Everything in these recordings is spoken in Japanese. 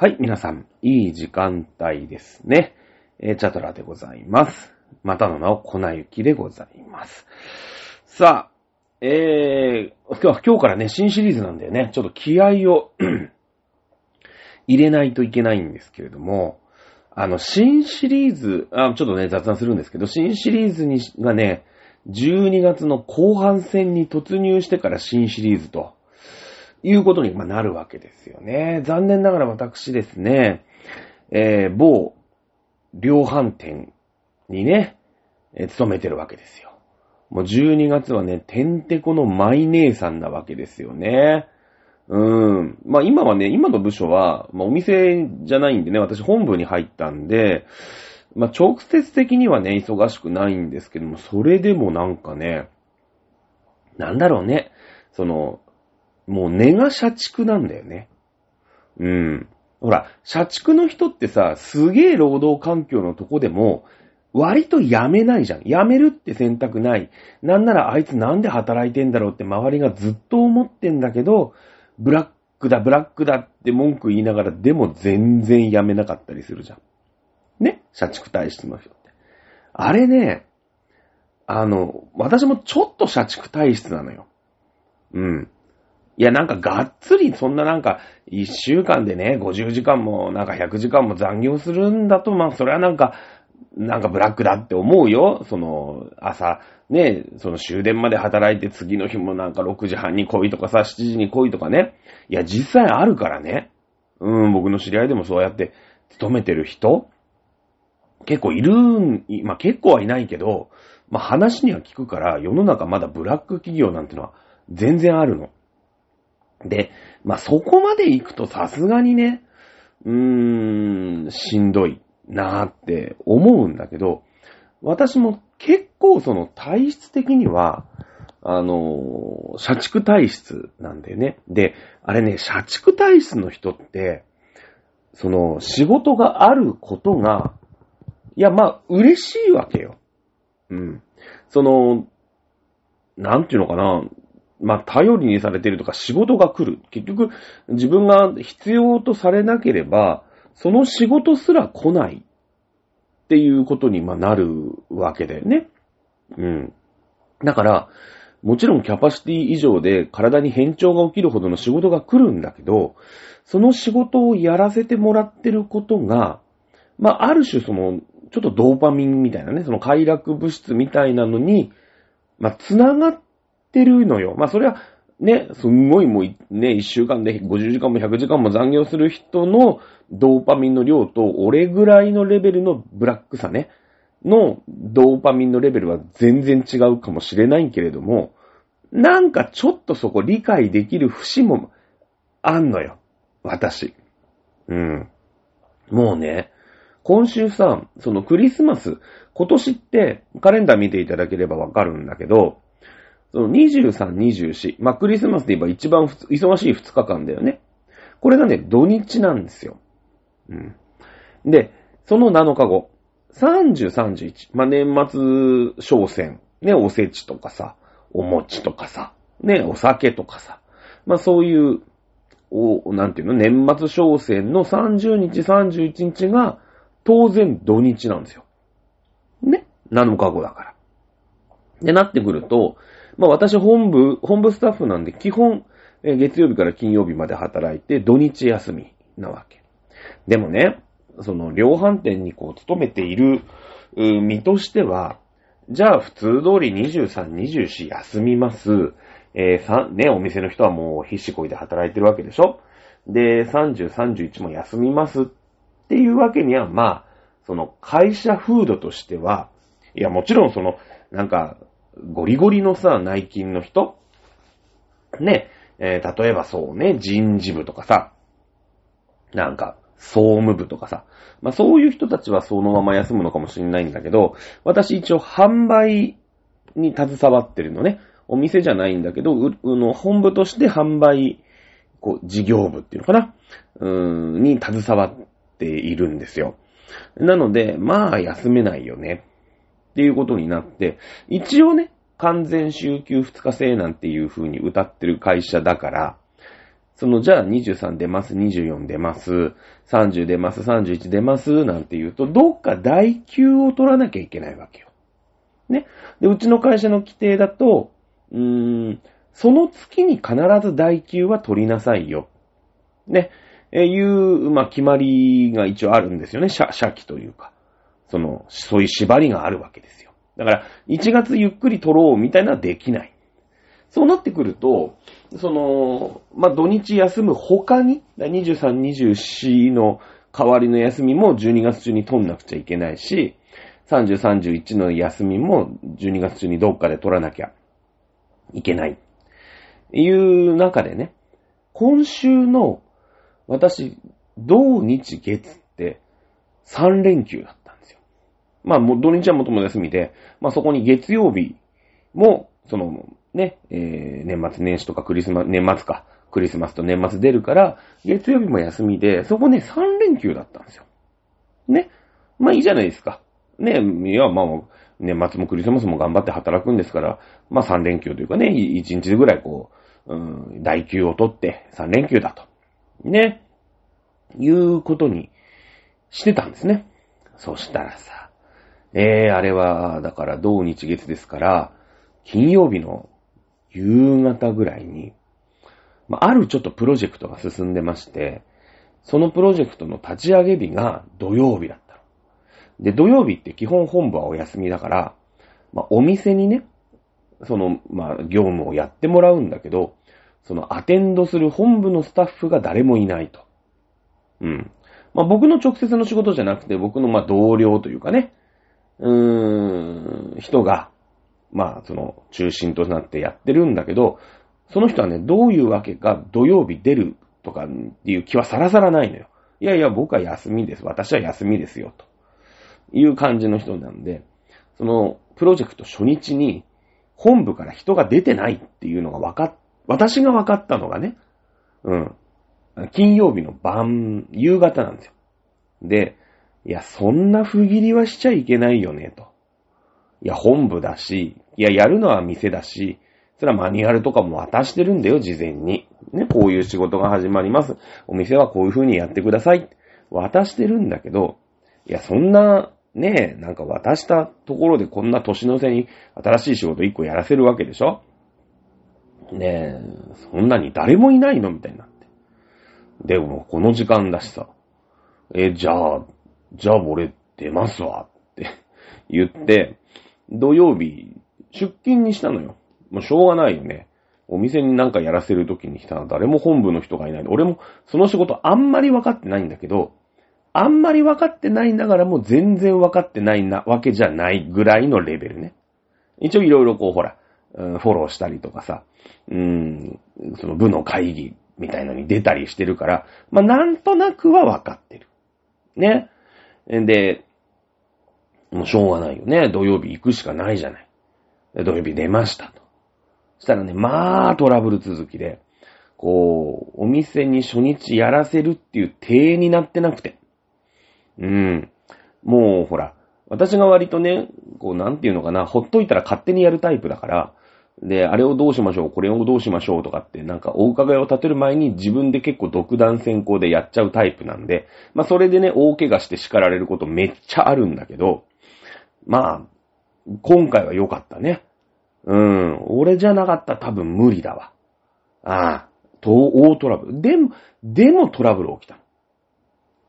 はい、皆さん、いい時間帯ですね。えー、チャトラでございます。またの名を粉雪でございます。さあ、えー、今日は今日からね、新シリーズなんだよね。ちょっと気合を入れないといけないんですけれども、あの、新シリーズ、あちょっとね、雑談するんですけど、新シリーズにがね、12月の後半戦に突入してから新シリーズと、いうことにまなるわけですよね。残念ながら私ですね、えー、某量販店にね、えー勤めてるわけですよ。もう12月はね、てんてこのマイ姉さんなわけですよね。うん。まあ今はね、今の部署は、まあお店じゃないんでね、私本部に入ったんで、まあ直接的にはね、忙しくないんですけども、それでもなんかね、なんだろうね、その、もう根が社畜なんだよね。うん。ほら、社畜の人ってさ、すげえ労働環境のとこでも、割と辞めないじゃん。辞めるって選択ない。なんならあいつなんで働いてんだろうって周りがずっと思ってんだけど、ブラックだ、ブラックだって文句言いながら、でも全然辞めなかったりするじゃん。ね？社畜体質の人って。あれね、あの、私もちょっと社畜体質なのよ。うん。いや、なんかがっつり、そんななんか、一週間でね、50時間も、なんか100時間も残業するんだと、まあ、それはなんか、なんかブラックだって思うよ。その、朝、ね、その終電まで働いて次の日もなんか6時半に来いとかさ、7時に来いとかね。いや、実際あるからね。うん、僕の知り合いでもそうやって勤めてる人結構いるん、まあ結構はいないけど、まあ話には聞くから、世の中まだブラック企業なんてのは全然あるの。で、まあそこまで行くとさすがにね、うーん、しんどいなーって思うんだけど、私も結構その体質的には、あの社畜体質なんだよね。で、あれね、社畜体質の人って、その仕事があることが、いや、まあ、嬉しいわけよ。うん。その、なんていうのかな。まあ、頼りにされてるとか仕事が来る。結局、自分が必要とされなければ、その仕事すら来ないっていうことにまなるわけだよね。うん。だから、もちろんキャパシティ以上で体に変調が起きるほどの仕事が来るんだけど、その仕事をやらせてもらってることが、まあ、ある種その、ちょっとドーパミンみたいなね、その快楽物質みたいなのに、まあ、繋がってるのよ。まあ、それは、ね、すんごいもう、ね、1週間で50時間も100時間も残業する人のドーパミンの量と、俺ぐらいのレベルのブラックさね、のドーパミンのレベルは全然違うかもしれないけれども、なんかちょっとそこ理解できる節もあんのよ。私。うん。もうね、今週さ、そのクリスマス、今年ってカレンダー見ていただければわかるんだけど、その23、24、まあ、クリスマスで言えば一番忙しい2日間だよね。これがね、土日なんですよ。うん。で、その7日後、30、31、まあ、年末商戦、ね、おせちとかさ、お餅とかさ、ね、お酒とかさ、まあ、そういう、お、なんていうの、年末商戦の30日、31日が、当然土日なんですよ。ね ?7 日後だから。で、なってくると、まあ私本部、本部スタッフなんで基本、え月曜日から金曜日まで働いて土日休みなわけ。でもね、その量販店にこう勤めている身としては、じゃあ普通通り23、24休みます。えーさ、ね、お店の人はもう必死こいで働いてるわけでしょ？で、30、31も休みますっていうわけには、まあ、その会社風土としては、いや、もちろんその、なんか、ゴリゴリのさ、内勤の人？ね、えー例えばそうね、人事部とかさ、なんか、総務部とかさ、まあそういう人たちはそのまま休むのかもしれないんだけど、私一応販売に携わってるのね。お店じゃないんだけど、う、うの、本部として販売、こう、事業部っていうのかな？うーん、に携わっているんですよ。なので、まあ、休めないよね。っていうことになって、一応ね、完全週休2日制なんていう風に歌ってる会社だから、その、じゃあ23出ます、24出ます、30出ます、31出ます、なんて言うと、どっか代休を取らなきゃいけないわけよ。ね。で、うちの会社の規定だと、うーん、その月に必ず代休は取りなさいよ。ね。えいう、まあ、決まりが一応あるんですよね。社、社期というか。その、そういう縛りがあるわけですよ。だから、1月ゆっくり取ろうみたいなのはできない。そうなってくると、その、まあ、土日休む他に、23、24の代わりの休みも12月中に取んなくちゃいけないし、30、31の休みも12月中にどっかで取らなきゃいけない。いう中でね、今週の私、土日月って3連休だっ。まあ、もう土日はもとも休みで、まあそこに月曜日も、その、ね、えー、年末年始とかクリスマス、年末か、クリスマスと年末出るから、月曜日も休みで、そこね、3連休だったんですよ。ね。まあいいじゃないですか。ね、いや、まあ、年末もクリスマスも頑張って働くんですから、まあ3連休というかね、1日ぐらいこう、うん、代休を取って3連休だと。ね。いうことにしてたんですね。そしたらさ、えー、あれは、だから、同日月ですから、金曜日の夕方ぐらいに、まあ、あるちょっとプロジェクトが進んでまして、そのプロジェクトの立ち上げ日が土曜日だったの。で、土曜日って基本本部はお休みだから、まあ、お店にね、その、まあ、業務をやってもらうんだけど、そのアテンドする本部のスタッフが誰もいないと。うん。まあ、僕の直接の仕事じゃなくて、僕のま同僚というかね、うーん、人が、まあ、その中心となってやってるんだけど、その人はね、どういうわけか土曜日出るとかっていう気はさらさらないのよ。いやいや、僕は休みです。私は休みですよ。という感じの人なんで、そのプロジェクト初日に本部から人が出てないっていうのが分かっ、私が分かったのがね、うん。金曜日の晩、夕方なんですよ。で、いや、そんな不義理はしちゃいけないよね、と。いや、本部だし、いや、やるのは店だし、それはマニュアルとかも渡してるんだよ、事前に。ね、こういう仕事が始まります。お店はこういう風にやってください。渡してるんだけど、いや、そんな、ねえ、なんか渡したところでこんな年の瀬に新しい仕事一個やらせるわけでしょねえ、そんなに誰もいないの？みたいになって。でも、この時間だしさ。え、じゃあ、じゃあ俺出ますわって 言って、土曜日出勤にしたのよ。もうしょうがないよね。お店になんかやらせるときにしたら誰も本部の人がいない。俺もその仕事あんまり分かってないんだけど、あんまり分かってないながらも全然分かってないなわけじゃないぐらいのレベルね。一応いろいろこうほら、フォローしたりとかさ、うん、その部の会議みたいのに出たりしてるから、まあなんとなくは分かってる。ね。で、もうしょうがないよね。土曜日行くしかないじゃない。土曜日出ましたと。そしたらね、まあトラブル続きで、こう、お店に初日やらせるっていう体になってなくて。うん。もうほら、私が割とね、こうなんていうのかな、ほっといたら勝手にやるタイプだから、で、あれをどうしましょう、これをどうしましょうとかって、なんかお伺いを立てる前に自分で結構独断先行でやっちゃうタイプなんで、まあそれでね、大怪我して叱られることめっちゃあるんだけど、まあ、今回は良かったね。うん、俺じゃなかったら多分無理だわ。ああ、と、大トラブル。でも、でもトラブル起きた。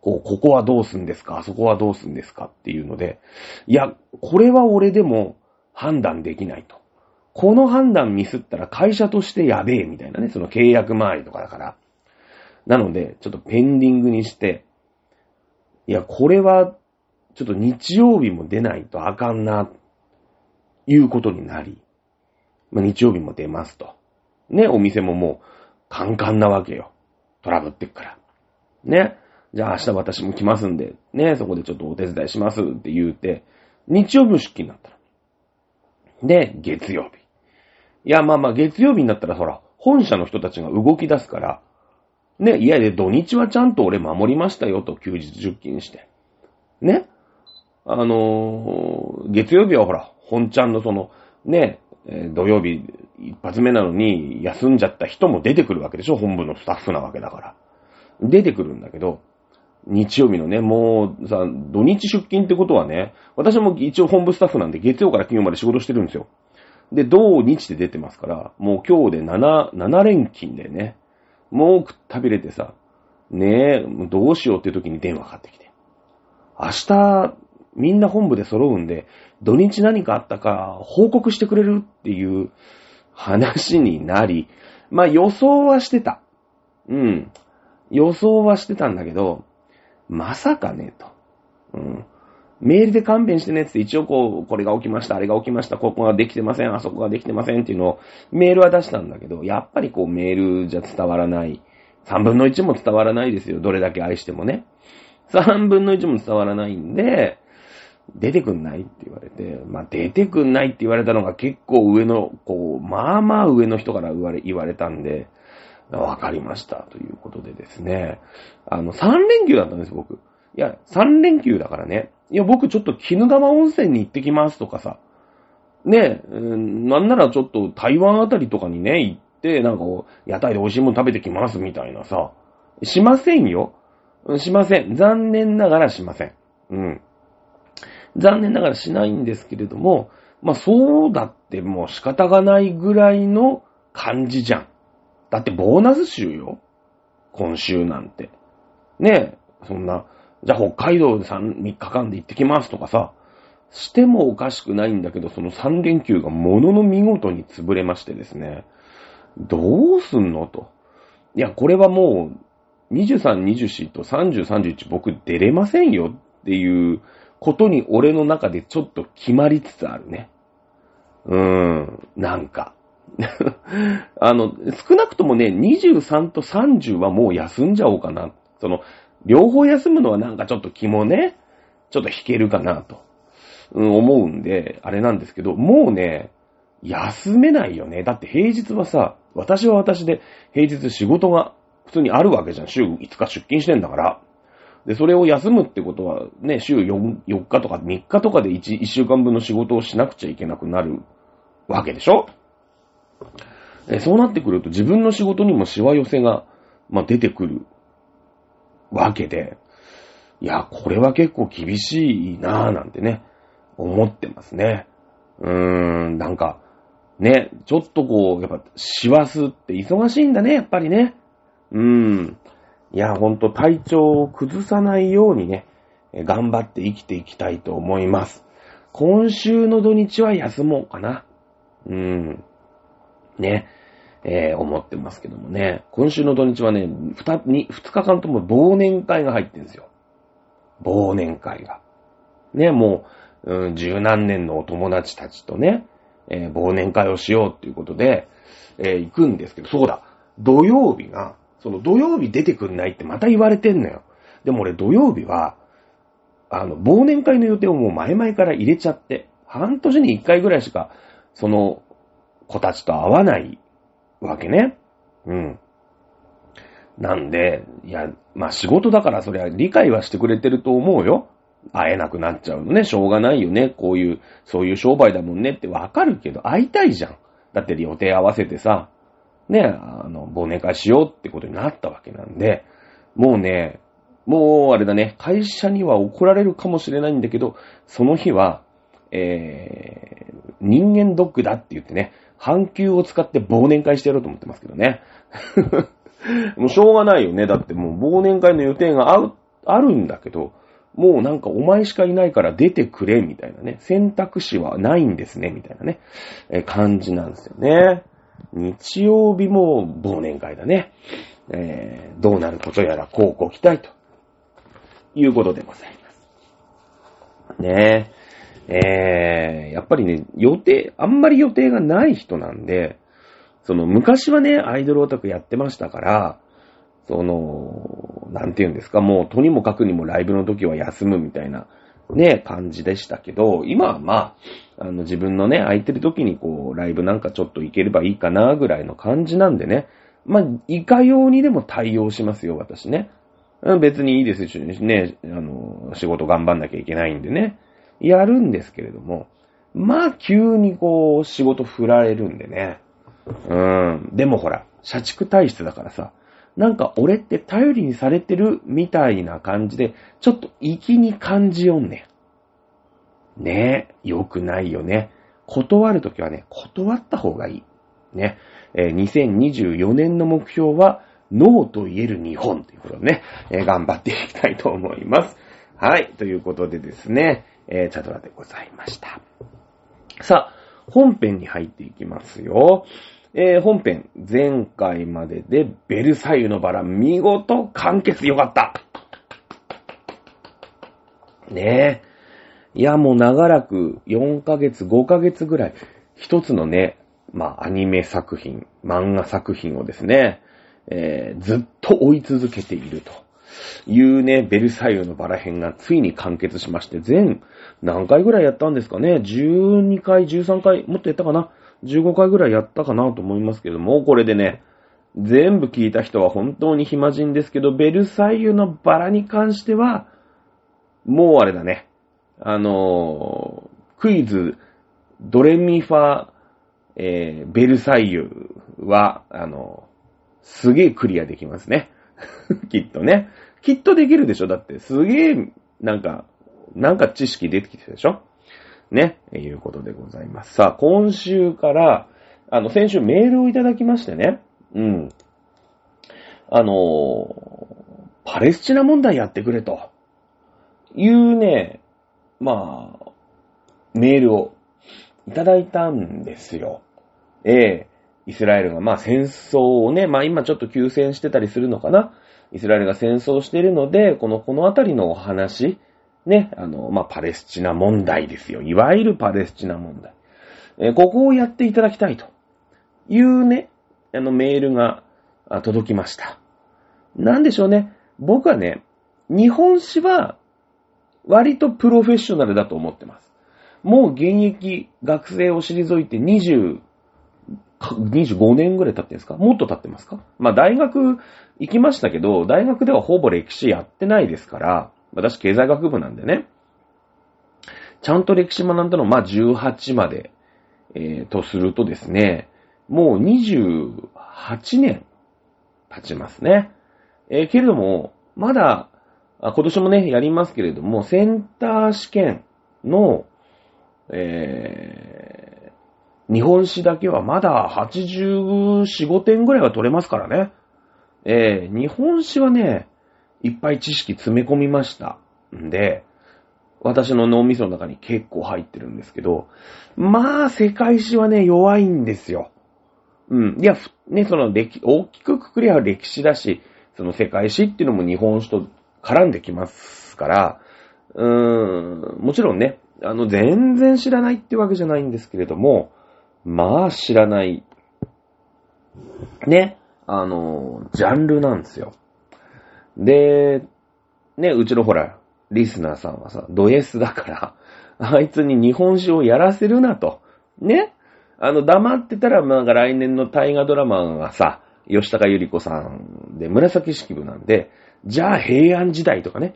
こう、ここはどうすんですか？あそこはどうすんですか？っていうので、いや、これは俺でも判断できないと。この判断ミスったら会社としてやべえみたいなね、その契約周りとかだから。なので、ちょっとペンディングにして、いや、これは、ちょっと日曜日も出ないとあかんな、いうことになり、まあ、日曜日も出ますと。ね、お店ももう、カンカンなわけよ。トラブってっから。ね。じゃあ明日私も来ますんで、ね、そこでちょっとお手伝いしますって言うて、日曜日出勤になったの。で、月曜日。いや、まあまあ月曜日になったらほら、本社の人たちが動き出すから、ね、いやいや、土日はちゃんと俺守りましたよと、休日出勤して。ね。あのー月曜日はほら、本ちゃんのその、ね、土曜日一発目なのに休んじゃった人も出てくるわけでしょ本部のスタッフなわけだから。出てくるんだけど、日曜日のね、もうさ、土日出勤ってことはね、私も一応本部スタッフなんで月曜から金曜まで仕事してるんですよ。で、土日で出てますから、もう今日で7、7連勤でね、もうくったびれてさ、ねえ、どうしようって時に電話かかってきて。明日、みんな本部で揃うんで、土日何かあったか報告してくれるっていう話になり、まあ予想はしてた。うん。予想はしてたんだけど、まさかね、と。うん。メールで勘弁してねって一応こう、これが起きました、あれが起きました、ここができてません、あそこができてませんっていうのをメールは出したんだけど、やっぱりこうメールじゃ伝わらない。3分の1も伝わらないですよ、どれだけ愛してもね。3分の1も伝わらないんで、出てくんないって言われて、まあ出てくんないって言われたのが結構上の、こう、まあまあ上の人から言われ、言われたんで、わかりました、ということでですね。あの、3連休だったんです、僕。いや、3連休だからね。いや、僕ちょっと鬼怒川温泉に行ってきますとかさ。ねえ、うんなんならちょっと台湾あたりとかにね、行って、なんかこう、屋台で美味しいもの食べてきますみたいなさ。しませんよ。しません。残念ながらしません。うん。残念ながらしないんですけれども、まあそうだってもう仕方がないぐらいの感じじゃん。だってボーナス週よ。今週なんて。ねえ、そんな、じゃあ北海道で 3, 3日間で行ってきますとかさ、してもおかしくないんだけど、その3連休がものの見事に潰れましてですね、どうすんのと。いや、これはもう、23、24と30、31僕出れませんよっていうことに俺の中でちょっと決まりつつあるね。うーん、なんか。あの、少なくともね、23と30はもう休んじゃおうかな。その、両方休むのはなんかちょっと気もね、ちょっと引けるかなと、うん、思うんで、あれなんですけど、もうね、休めないよね。だって平日はさ、私は私で平日仕事が普通にあるわけじゃん。週5日出勤してんだから。で、それを休むってことはね、週 4, 4日とか3日とかで 1, 1週間分の仕事をしなくちゃいけなくなるわけでしょ？えそうなってくると自分の仕事にもしわ寄せが、まあ、出てくるわけで、いや、これは結構厳しいなぁなんてね、思ってますね。うーん、なんか、ね、ちょっとこう、やっぱ、師走って忙しいんだね、やっぱりね。うーん。いや、ほんと体調を崩さないようにね、頑張って生きていきたいと思います。今週の土日は休もうかな。うーん。ね。えー思ってますけどもね。今週の土日はね、二二日間とも忘年会が入ってるんですよ。忘年会が。ね、もう、うん、十何年のお友達たちとね、えー忘年会をしようっていうことで、えー行くんですけど、そうだ、土曜日が、その土曜日出てくんないってまた言われてんのよ。でも俺土曜日は、あの、忘年会の予定をもう前々から入れちゃって、半年に一回ぐらいしか、その子たちと会わないわけね。うん。なんで、いや、まあ仕事だからそれは理解はしてくれてると思うよ。会えなくなっちゃうのね。しょうがないよね。こういう、そういう商売だもんねってわかるけど、会いたいじゃん。だって予定合わせてさ、ね、あの、忘年会しようってことになったわけなんで、もうね、もうあれだね、会社には怒られるかもしれないんだけど、その日は、えー、人間ドックだって言ってね、半球を使って忘年会してやろうと思ってますけどね。もうしょうがないよね。だってもう忘年会の予定がある、あるんだけど、もうなんかお前しかいないから出てくれ、みたいなね。選択肢はないんですね、みたいなね、え感じなんですよね。日曜日も忘年会だね。えーどうなることやら、こうご期待ということでございます。ねえ。えー、やっぱりね、予定、あんまり予定がない人なんで、その、昔はね、アイドルオタクやってましたから、その、なんて言うんですか、もう、とにもかくにもライブの時は休むみたいな、ね、感じでしたけど、今はまあ、あの、自分のね、空いてる時にこう、ライブなんかちょっと行ければいいかな、ぐらいの感じなんでね、まあ、いかようにでも対応しますよ、私ね。うん別にいいですしね、あの、仕事頑張んなきゃいけないんでね、やるんですけれども、まあ急にこう仕事振られるんでね。うん。でもほら、社畜体質だからさ、なんか俺って頼りにされてるみたいな感じで、ちょっと粋に感じよんね。ねえ、よくないよね。断るときはね、断った方がいい。ね。えー、2024年の目標は、ノーと言える日本ということでね、えー、頑張っていきたいと思います。はい。ということでですね、えー、チャドラでございました。さあ、本編に入っていきますよ。えー、本編、前回まででベルサイユのバラ、見事完結よかった。ねえ。いや、もう長らく4ヶ月、5ヶ月ぐらい、一つのね、まあ、アニメ作品、漫画作品をですね、えー、ずっと追い続けているというね、ベルサイユのバラ編がついに完結しまして、全何回ぐらいやったんですかね ?12 回、13回、もっとやったかな ?15 回ぐらいやったかなと思いますけども、これでね、全部聞いた人は本当に暇人ですけど、ベルサイユのバラに関しては、もうあれだね。あのー、クイズ、ドレミファ、えー、ベルサイユは、あのー、すげえクリアできますね。きっとね。きっとできるでしょ？だって、すげえ、なんか、なんか知識出てきてるでしょ？ね、いうことでございます。さあ、今週から、あの、先週メールをいただきましてね、うん。あのパレスチナ問題やってくれと、いうね、まあ、メールをいただいたんですよ。ええイスラエルが、まあ戦争をね、まあ今ちょっと休戦してたりするのかな。イスラエルが戦争しているので、この、このあたりのお話、ね、あの、まあ、パレスチナ問題ですよ。いわゆるパレスチナ問題。えー、ここをやっていただきたいというね、あのメールが届きました。なんでしょうね。僕はね、日本史は割とプロフェッショナルだと思ってます。もう現役学生を退いて20、25年ぐらい経ってんですか？もっと経ってますか？まあ大学行きましたけど、大学ではほぼ歴史やってないですから、私経済学部なんでね、ちゃんと歴史学んだのまあ18まで、えー、とするとですね、もう28年経ちますね。えー、けれども、まだ、今年もね、やりますけれども、センター試験の、えー、日本史だけはまだ84、5点ぐらいは取れますからね。えー、日本史はね、いっぱい知識詰め込みました。んで、私の脳みその中に結構入ってるんですけど、まあ、世界史はね、弱いんですよ。うん。いや、ね、その歴、大きくくくりは歴史だし、その世界史っていうのも日本史と絡んできますから、うーん、もちろんね、あの、全然知らないってわけじゃないんですけれども、まあ、知らない、ね、あの、ジャンルなんですよ。で、ね、うちのほら、リスナーさんはさ、ド S だから、あいつに日本史をやらせるなと。ねあの、黙ってたら、なんか来年の大河ドラマがさ、吉高由里子さんで紫式部なんで、じゃあ平安時代とかね、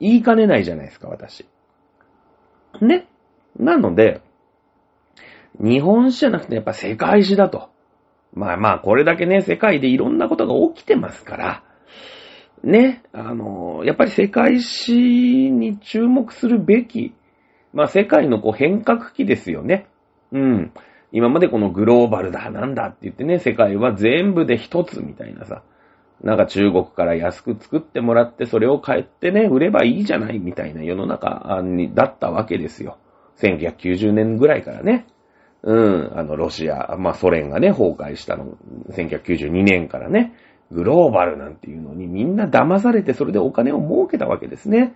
言いかねないじゃないですか、私。ね。なので、日本史じゃなくてやっぱ世界史だと。まあまあ、これだけね、世界でいろんなことが起きてますから、ね、あの、やっぱり世界史に注目するべき、まあ世界のこう変革期ですよね。うん。今までこのグローバルだ、なんだって言ってね、世界は全部で一つみたいなさ。なんか中国から安く作ってもらって、それを買ってね、売ればいいじゃないみたいな世の中に、だったわけですよ。1990年ぐらいからね。うん、あの、ロシア、まあ、ソ連がね、崩壊したの、1992年からね、グローバルなんていうのにみんな騙されてそれでお金を儲けたわけですね。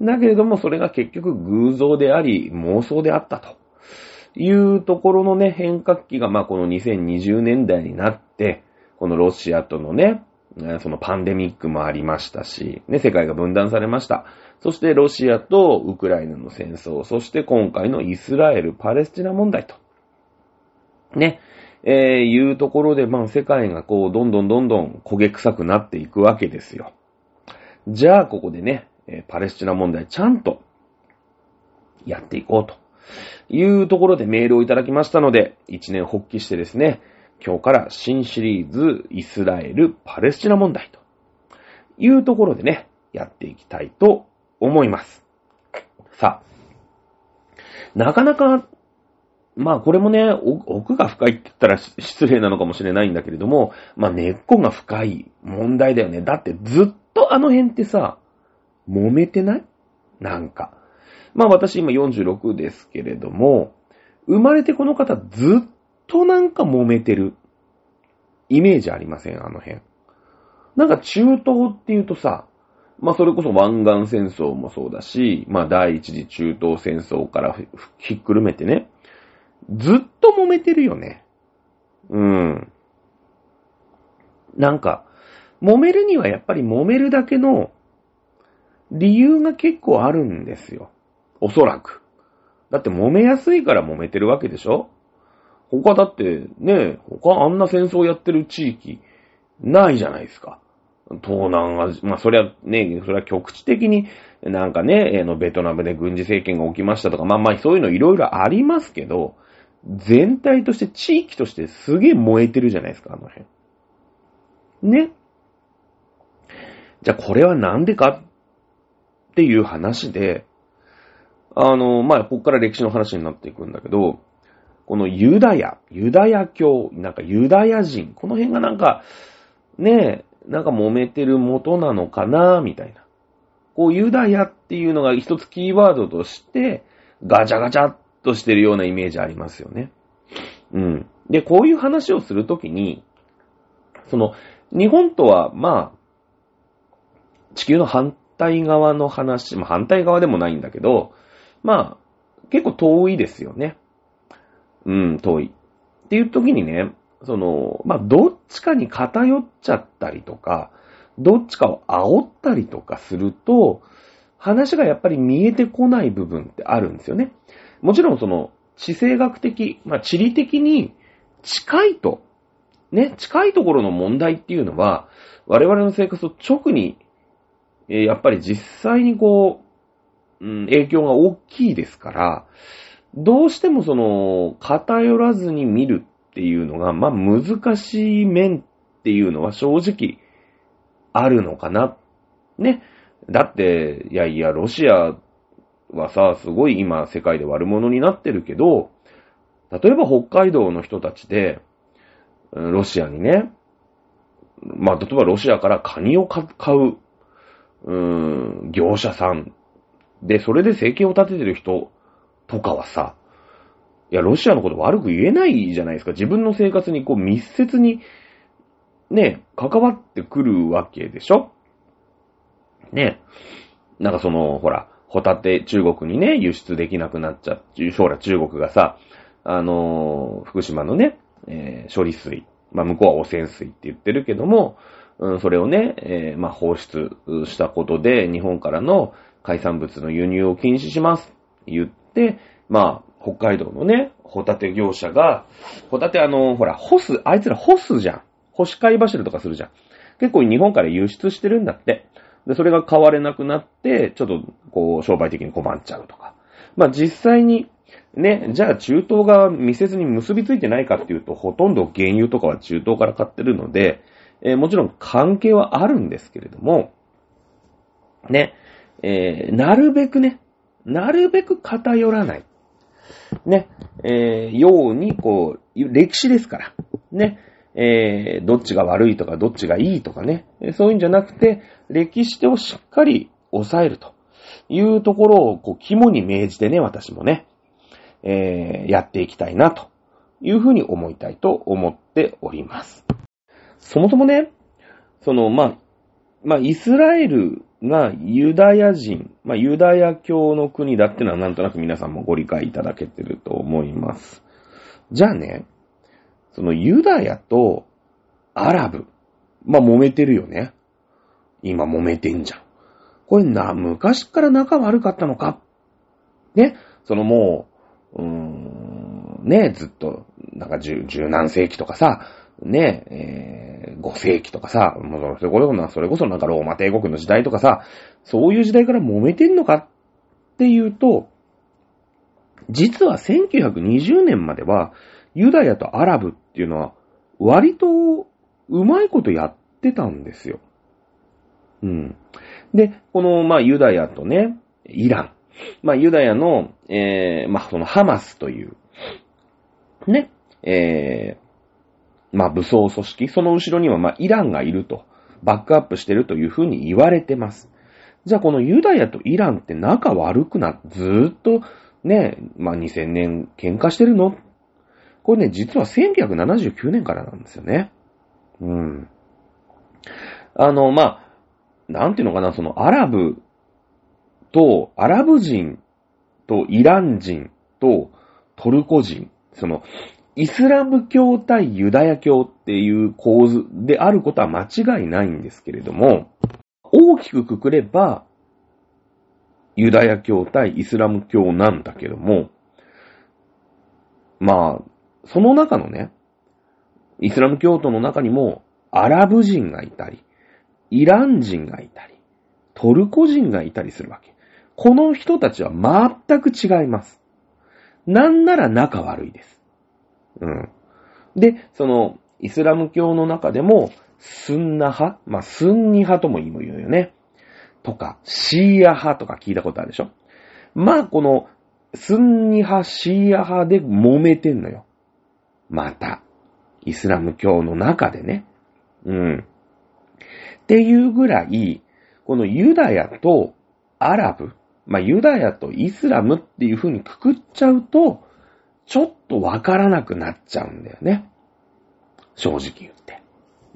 だけれどもそれが結局偶像であり妄想であったというところのね、変革期がまあこの2020年代になって、このロシアとのね、そのパンデミックもありましたし、ね、世界が分断されました。そしてロシアとウクライナの戦争、そして今回のイスラエル、パレスチナ問題と。ね、えー、いうところで、まあ、世界がこう、どんどんどんどん焦げ臭くなっていくわけですよ。じゃあ、ここでね、え、パレスチナ問題ちゃんとやっていこうというところでメールをいただきましたので、一年発起してですね、今日から新シリーズイスラエル・パレスチナ問題というところでね、やっていきたいと思います。さあ、なかなか、まあこれもね、奥が深いって言ったら失礼なのかもしれないんだけれども、まあ根っこが深い問題だよね。だってずっとあの辺ってさ、揉めてない？なんか。まあ私今46ですけれども、生まれてこの方ずっとなんか揉めてるイメージありません？あの辺。なんか中東って言うとさ、まあそれこそ湾岸戦争もそうだし、まあ第一次中東戦争からひっくるめてね、ずっと揉めてるよね。うん。なんか、揉めるにはやっぱり揉めるだけの理由が結構あるんですよ。おそらく。だって揉めやすいから揉めてるわけでしょ？他だってね、他あんな戦争やってる地域ないじゃないですか。東南アジア、まあそれはね、それは局地的になんかね、のベトナムで軍事政権が起きましたとか、まあまあそういうのいろいろありますけど、全体として地域としてすげえ燃えてるじゃないですか、あの辺。ね。じゃあこれはなんでかっていう話で、あの、まあ、ここから歴史の話になっていくんだけど、このユダヤ、ユダヤ教、なんかユダヤ人、この辺がなんか、ねえ、なんか揉めてる元なのかな、みたいな。こう、ユダヤっていうのが一つキーワードとして、ガチャガチャっとしてるようなイメージありますよね。うん。で、こういう話をするときに、その、日本とは、まあ、地球の反対側の話、まあ反対側でもないんだけど、まあ、結構遠いですよね。うん、遠い。っていう時にね、その、まあ、どっちかに偏っちゃったりとか、どっちかを煽ったりとかすると、話がやっぱり見えてこない部分ってあるんですよね。もちろんその、地政学的、まあ、地理的に近いと、ね、近いところの問題っていうのは、我々の生活を直にえやっぱり実際にこう、うん、影響が大きいですから、どうしてもその、偏らずに見るっていうのが、まあ難しい面っていうのは正直あるのかな。ね。だって、いやいや、ロシアはさ、すごい今世界で悪者になってるけど、例えば北海道の人たちで、ロシアにね、まあ、例えばロシアからカニを買ううーん、業者さん。で、それで生計を立ててる人とかはさ、いや、ロシアのこと悪く言えないじゃないですか。自分の生活にこう密接に、ね、関わってくるわけでしょ？ね。なんかその、ほら、ホタテ、中国にね、輸出できなくなっちゃう。将来中国がさ、あのー、福島のね、えー、処理水。まあ、向こうは汚染水って言ってるけども、うん、それをね、えー、まあ、放出したことで、日本からの海産物の輸入を禁止します。言って、まあ、北海道のね、ホタテ業者が、ホタテあの、ほら、干す、あいつら干すじゃん。干し貝柱とかするじゃん。結構日本から輸出してるんだって。で、それが買われなくなって、ちょっと、こう、商売的に困っちゃうとか。まあ、実際に、ね、じゃあ中東が密接に結びついてないかっていうと、ほとんど原油とかは中東から買ってるので、えー、もちろん関係はあるんですけれども、ね、えー、なるべくね、なるべく偏らない。ね、えー、ように、こう、歴史ですから。ね、えー、どっちが悪いとか、どっちがいいとかね、そういうんじゃなくて、歴史をしっかり抑えるというところを、こう、肝に銘じてね、私もね、えー、やっていきたいな、というふうに思いたいと思っております。そもそもね、その、まあ、まあ、イスラエルがユダヤ人、まあ、ユダヤ教の国だってのはなんとなく皆さんもご理解いただけてると思います。じゃあね、そのユダヤとアラブ、まあ、揉めてるよね。今揉めてんじゃん。これな、昔から仲悪かったのか？ね、そのもう、うーん、ね、ずっと、なんか十、十何世紀とかさ、ね、えー、5世紀とかさ、もうそれこそそれこそなんかローマ帝国の時代とかさ、そういう時代から揉めてんのかっていうと、実は1920年までは、ユダヤとアラブっていうのは、割とうまいことやってたんですよ。うん。で、この、まあ、ユダヤとね、イラン。まあ、ユダヤの、えー、まあ、そのハマスという、ね、えー、まあ、武装組織、その後ろには、まあ、イランがいると、バックアップしてるというふうに言われてます。じゃあ、このユダヤとイランって仲悪くな、ずーっと、ね、まあ、2000年喧嘩してるの？これね、実は1979年からなんですよね。うん。あの、まあ、なんていうのかな、そのアラブと、アラブ人とイラン人とトルコ人、その、イスラム教対ユダヤ教っていう構図であることは間違いないんですけれども、大きくくくれば、ユダヤ教対イスラム教なんだけども、まあ、その中のね、イスラム教徒の中にも、アラブ人がいたり、イラン人がいたり、トルコ人がいたりするわけ。この人たちは全く違います。なんなら仲悪いです。うん。で、その、イスラム教の中でも、スンナ派まあ、スンニ派とも言うよね。とか、シーア派とか聞いたことあるでしょまあ、この、スンニ派、シーア派で揉めてんのよ。また。イスラム教の中でね。うん。っていうぐらい、このユダヤとアラブ、まあ、ユダヤとイスラムっていう風にくくっちゃうと、ちょっとわからなくなっちゃうんだよね。正直言って。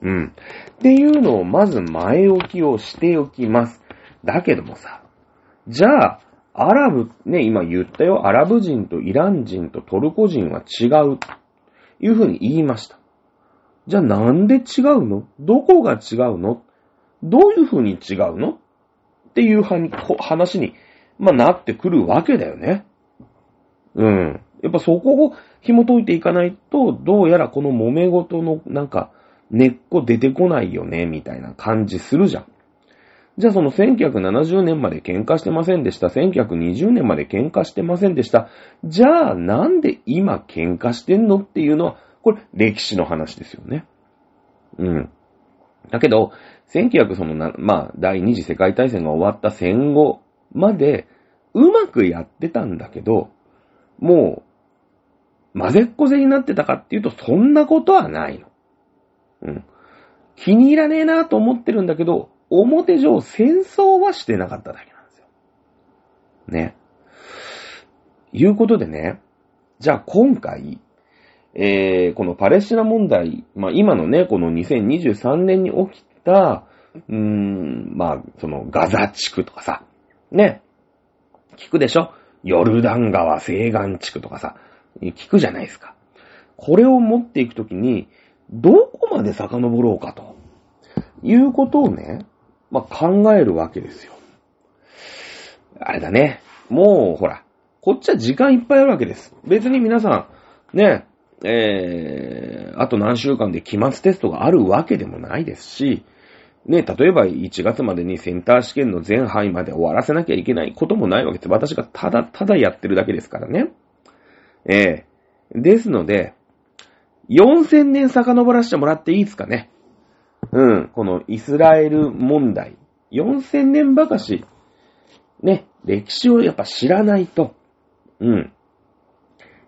うん。っていうのをまず前置きをしておきます。だけどもさ、じゃあ、アラブ、ね、今言ったよ。アラブ人とイラン人とトルコ人は違う。いうふうに言いました。じゃあなんで違うの？どこが違うの？どういうふうに違うの？っていう話に、まあ、なってくるわけだよね。うん。やっぱそこを紐解いていかないと、どうやらこの揉め事のなんか根っこ出てこないよね、みたいな感じするじゃん。じゃあその1970年まで喧嘩してませんでした。1920年まで喧嘩してませんでした。じゃあなんで今喧嘩してんの？っていうのは、これ歴史の話ですよね。うん。だけど、1900そのな、まあ、第二次世界大戦が終わった戦後まで、うまくやってたんだけど、もう、混ぜっこぜになってたかっていうと、そんなことはないの。うん。気に入らねえなと思ってるんだけど、表上戦争はしてなかっただけなんですよ。ね。いうことでね、じゃあ今回、えー、このパレスチナ問題、まあ今のね、この2023年に起きた、うーん、まあ、そのガザ地区とかさ、ね、聞くでしょ？ヨルダン川西岸地区とかさ、聞くじゃないですか。これを持っていくときに、どこまで遡ろうかと、いうことをね、まあ、考えるわけですよ。あれだね。もう、ほら、こっちは時間いっぱいあるわけです。別に皆さん、ね、えー、あと何週間で期末テストがあるわけでもないですし、ね、例えば1月までにセンター試験の全範囲まで終わらせなきゃいけないこともないわけです。私がただただやってるだけですからね。えー、ですので、4000年遡らせてもらっていいですかね。うん、このイスラエル問題。4000年ばかし、ね、歴史をやっぱ知らないと、うん、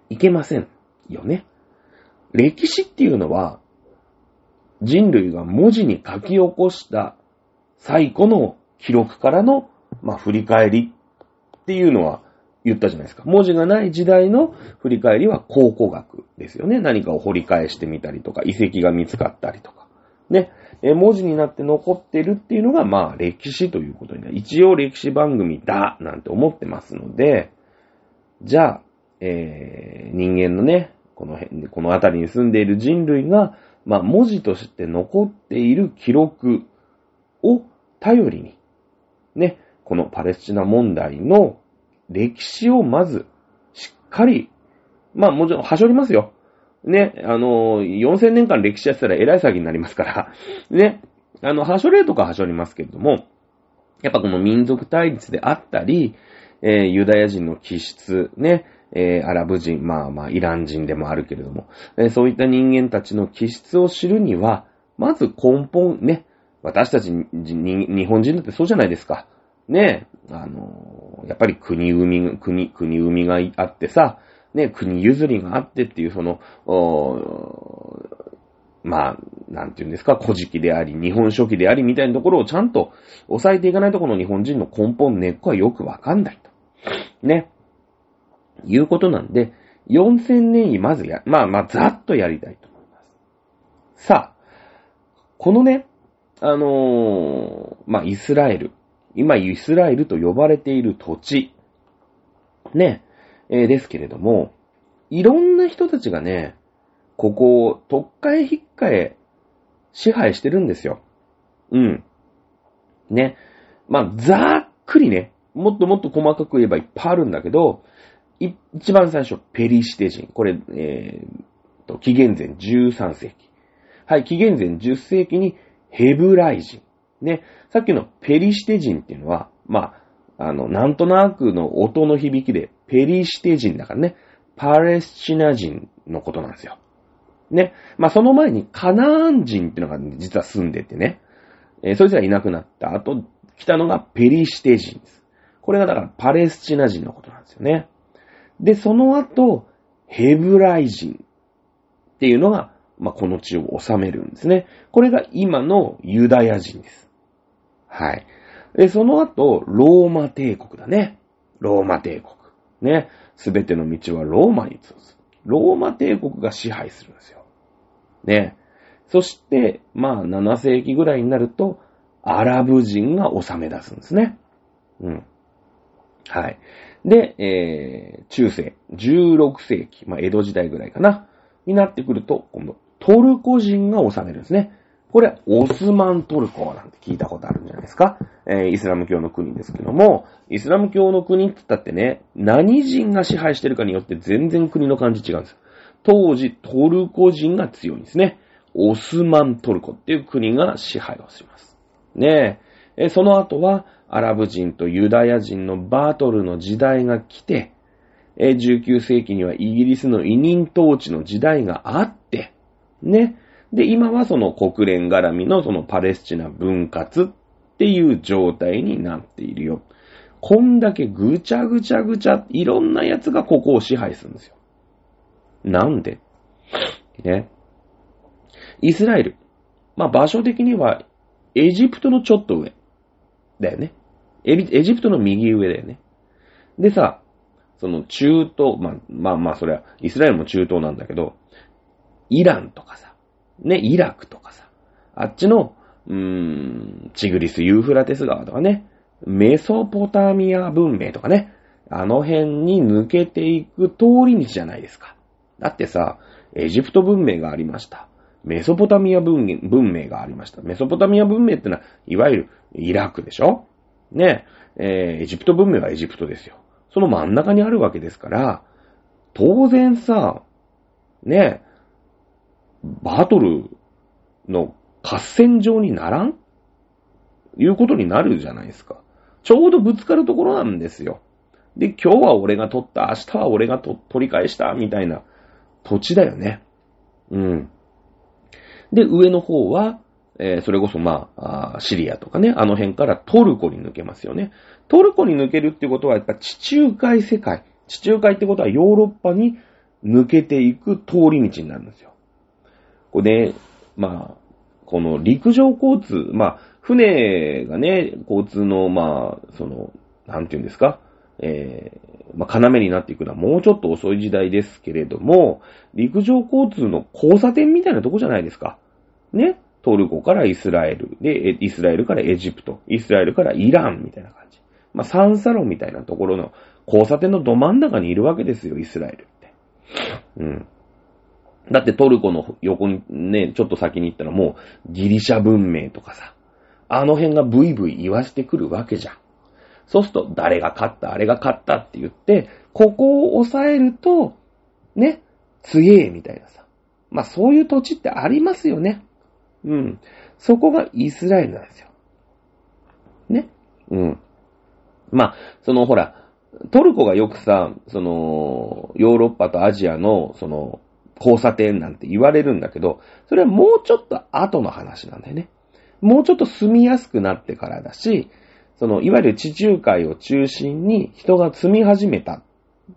いけませんよね。歴史っていうのは、人類が文字に書き起こした最古の記録からの、まあ、振り返りっていうのは言ったじゃないですか。文字がない時代の振り返りは考古学ですよね。何かを掘り返してみたりとか、遺跡が見つかったりとか。ね。え文字になって残ってるっていうのが、まあ、歴史ということになる。一応歴史番組だ、なんて思ってますので、じゃあ、えー、人間のね、この辺で、この辺りに住んでいる人類が、まあ、文字として残っている記録を頼りに、ね、このパレスチナ問題の歴史をまず、しっかり、まあもちろん、はしょりますよ。ね、あの、4000年間歴史やってたら偉い騒ぎになりますから、ね、あの、はしょれとかはしょりますけれども、やっぱこの民族対立であったり、えー、ユダヤ人の気質、ね、えー、アラブ人、まあまあ、イラン人でもあるけれども、えー、そういった人間たちの気質を知るには、まず根本ね、私たち日本人だってそうじゃないですか。ね、あのー、やっぱり国生国、国生みがあってさ、ね、国譲りがあってっていう、その、まあ、なんていうんですか、古事記であり、日本書紀でありみたいなところをちゃんと抑えていかないとこの日本人の根本、根っこはよくわかんないと。ね。いうことなんで、4000年位まずや、まあまあ、ざっとやりたいと思います。さあ、このね、あのー、まあ、イスラエル。今、イスラエルと呼ばれている土地。ね、えー、ですけれども、いろんな人たちがね、ここを、特化へ引っかえ、支配してるんですよ。うん。ね。まあ、ざっくりね、もっともっと細かく言えばいっぱいあるんだけど、一番最初、ペリシテ人。これ、えー、と、紀元前13世紀。はい、紀元前10世紀にヘブライ人。ね。さっきのペリシテ人っていうのは、まあ、あの、なんとなくの音の響きで、ペリシテ人だからね、パレスチナ人のことなんですよ。ね。まあ、その前にカナーン人っていうのが、実は住んでてね。えー、そいつがいなくなった後、来たのがペリシテ人です。これがだからパレスチナ人のことなんですよね。で、その後、ヘブライ人っていうのが、まあ、この地を治めるんですね。これが今のユダヤ人です。はい。で、その後、ローマ帝国だね。ローマ帝国。ね。すべての道はローマに通す。ローマ帝国が支配するんですよ。ね。そして、まあ、7世紀ぐらいになると、アラブ人が治め出すんですね。うん。はい。で、えー、中世、16世紀、まあ、江戸時代ぐらいかな、になってくると、今度、トルコ人が治めるんですね。これ、オスマントルコなんて聞いたことあるんじゃないですか。えー、イスラム教の国ですけども、イスラム教の国って言ったってね、何人が支配してるかによって全然国の感じ違うんですよ。当時、トルコ人が強いんですね。オスマントルコっていう国が支配をします。ねえ。その後は、アラブ人とユダヤ人のバートルの時代が来て、19世紀にはイギリスの委任統治の時代があって、ね。で、今はその国連絡みのそのパレスチナ分割っていう状態になっているよ。こんだけぐちゃぐちゃぐちゃ、いろんな奴がここを支配するんですよ。なんで？ね。イスラエル。まあ場所的にはエジプトのちょっと上。だよね。エジプトの右上だよね。でさ、その中東、まあ、まあまあそれは、イスラエルも中東なんだけど、イランとかさ、ね、イラクとかさ、あっちの、うーん、チグリス、ユーフラテス川とかね、メソポタミア文明とかね、あの辺に抜けていく通り道じゃないですか。だってさ、エジプト文明がありました。メソポタミア文明がありました。メソポタミア文明ってのは、いわゆるイラクでしょ？ね、えー、エジプト文明はエジプトですよ。その真ん中にあるわけですから、当然さ、ね、バトルの合戦場にならん？いうことになるじゃないですか。ちょうどぶつかるところなんですよ。で、今日は俺が取った、明日は俺が取り返した、みたいな土地だよね。うん。で、上の方は、えー、それこそまあシリアとかね、あの辺からトルコに抜けますよね。トルコに抜けるってことは、やっぱ地中海世界。地中海ってことはヨーロッパに抜けていく通り道になるんですよ。これで、まあ、この陸上交通、まあ、船がね、交通の、まあ、その、なんていうんですか、えー、まあ、要になっていくのはもうちょっと遅い時代ですけれども、陸上交通の交差点みたいなとこじゃないですか。ね？トルコからイスラエル、で、イスラエルからエジプト、イスラエルからイランみたいな感じ。まあ、サンサロンみたいなところの交差点のど真ん中にいるわけですよ、イスラエルって。うん。だってトルコの横にね、ちょっと先に行ったらもうギリシャ文明とかさ、あの辺がブイブイ言わしてくるわけじゃん。そうすると、誰が勝った、あれが勝ったって言って、ここを抑えると、ね、強えみたいなさ。まあそういう土地ってありますよね。うん。そこがイスラエルなんですよ。ね？うん。まあ、そのほら、トルコがよくさ、その、ヨーロッパとアジアの、その、交差点なんて言われるんだけど、それはもうちょっと後の話なんだよね。もうちょっと住みやすくなってからだし、その、いわゆる地中海を中心に人が住み始めたっ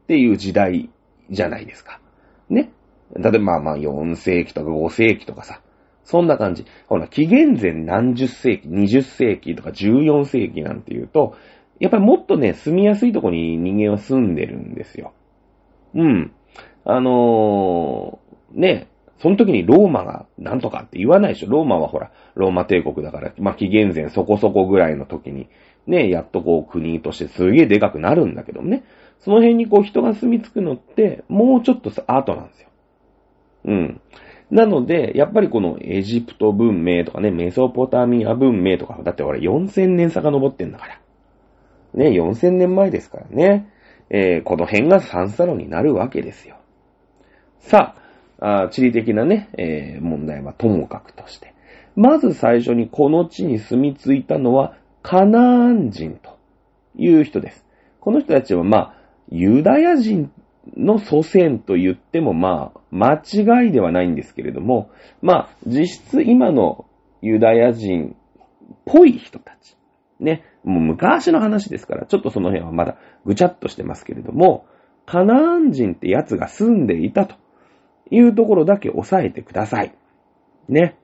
ていう時代じゃないですか。ね？例えばまあまあ4世紀とか5世紀とかさ、そんな感じ。ほら、紀元前何十世紀、20世紀とか14世紀なんていうと、やっぱりもっとね、住みやすいとこに人間は住んでるんですよ。うん。あのー、ね、その時にローマがなんとかって言わないでしょ。ローマはほら、ローマ帝国だから、まあ、紀元前そこそこぐらいの時に、ね、やっとこう国としてすげえでかくなるんだけどもね。その辺にこう人が住み着くのって、もうちょっと後なんですよ。うん。なので、やっぱりこのエジプト文明とかね、メソポタミア文明とか、だって俺4000年遡ってんだから。ね、4000年前ですからね。えー、この辺がサンサロになるわけですよ。さあ、あ地理的なね、えー、問題はともかくとして。まず最初にこの地に住み着いたのは、カナーン人という人です。この人たちはまあ、ユダヤ人の祖先と言ってもまあ、間違いではないんですけれども、まあ、実質今のユダヤ人っぽい人たち。ね。もう昔の話ですから、ちょっとその辺はまだぐちゃっとしてますけれども、カナーン人ってやつが住んでいたというところだけ押さえてください。ね。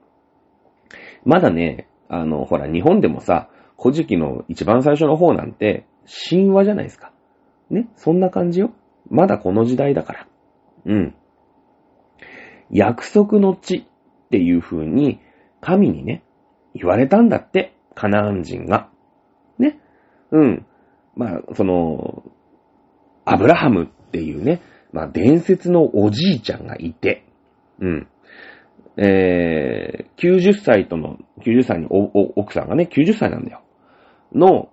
まだね、あの、ほら、日本でもさ、古事記の一番最初の方なんて、神話じゃないですか。ね。そんな感じよ。まだこの時代だから。うん。約束の地っていう風に、神にね、言われたんだって、カナーン人が。ね。うん。まあ、その、アブラハムっていうね、まあ、伝説のおじいちゃんがいて、うん。えー、90歳との、90歳にお、お、奥さんがね、90歳なんだよ。の、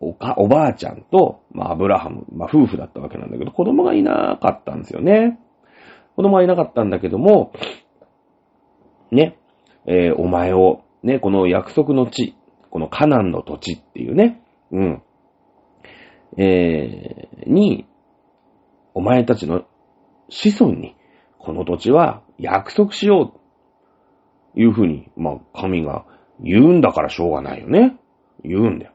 おか、おばあちゃんと、まあ、アブラハム、まあ、夫婦だったわけなんだけど、子供がいなかったんですよね。子供がいなかったんだけども、ね、えー、お前を、ね、この約束の地、このカナンの土地っていうね、うん、えー、に、お前たちの子孫に、この土地は約束しよう、いうふうに、まあ、神が言うんだからしょうがないよね。言うんだよ。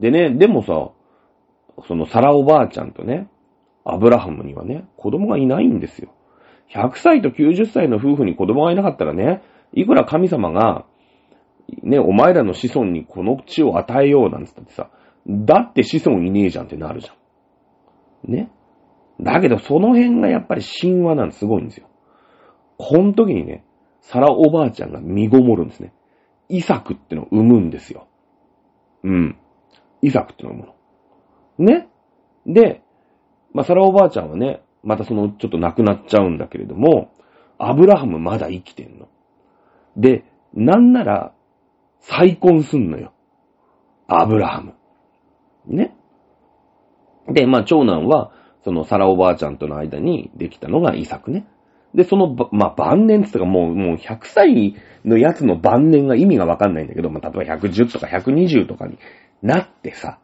でね、でもさ、そのサラおばあちゃんとね、アブラハムにはね、子供がいないんですよ。100歳と90歳の夫婦に子供がいなかったらね、いくら神様が、ね、お前らの子孫にこの地を与えようなんつったってさ、だって子孫いねえじゃんってなるじゃん。ね。だけどその辺がやっぱり神話なんすごいんですよ。この時にね、サラおばあちゃんが身ごもるんですね。イサクってのを産むんですよ。うん。イサクってのを産むの。ね。で、まあ、サラおばあちゃんはね、またその、ちょっと亡くなっちゃうんだけれども、アブラハムまだ生きてんの。で、なんなら、再婚すんのよ。アブラハム。ね。で、まあ、長男は、そのサラおばあちゃんとの間にできたのがイサクね。で、その、まあ、晩年って言ったかもう、もう100歳のやつの晩年が意味がわかんないんだけど、まあ、例えば110とか120とかになってさ、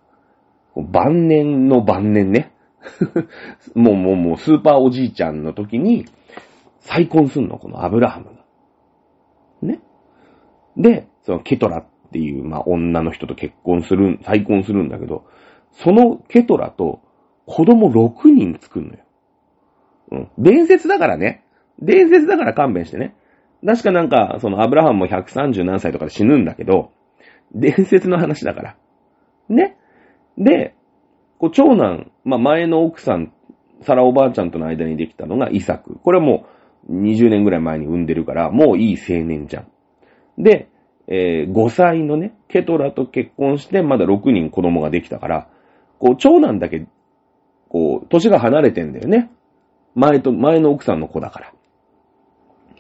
晩年の晩年ね。もうもうもうスーパーおじいちゃんの時に再婚すんの、このアブラハムが。ね。で、そのケトラっていう、まあ、女の人と結婚する、再婚するんだけど、そのケトラと子供6人作るのよ。うん。伝説だからね。伝説だから勘弁してね。確かなんか、そのアブラハムも130何歳とかで死ぬんだけど、伝説の話だから。ね。で、こう長男、まあ、前の奥さん、サラおばあちゃんとの間にできたのがイサク。これはもう20年ぐらい前に産んでるから、もういい青年じゃん。で、えー、5歳のね、ケトラと結婚してまだ6人子供ができたから、こう、長男だけ、こう、年が離れてんだよね。前と、前の奥さんの子だから。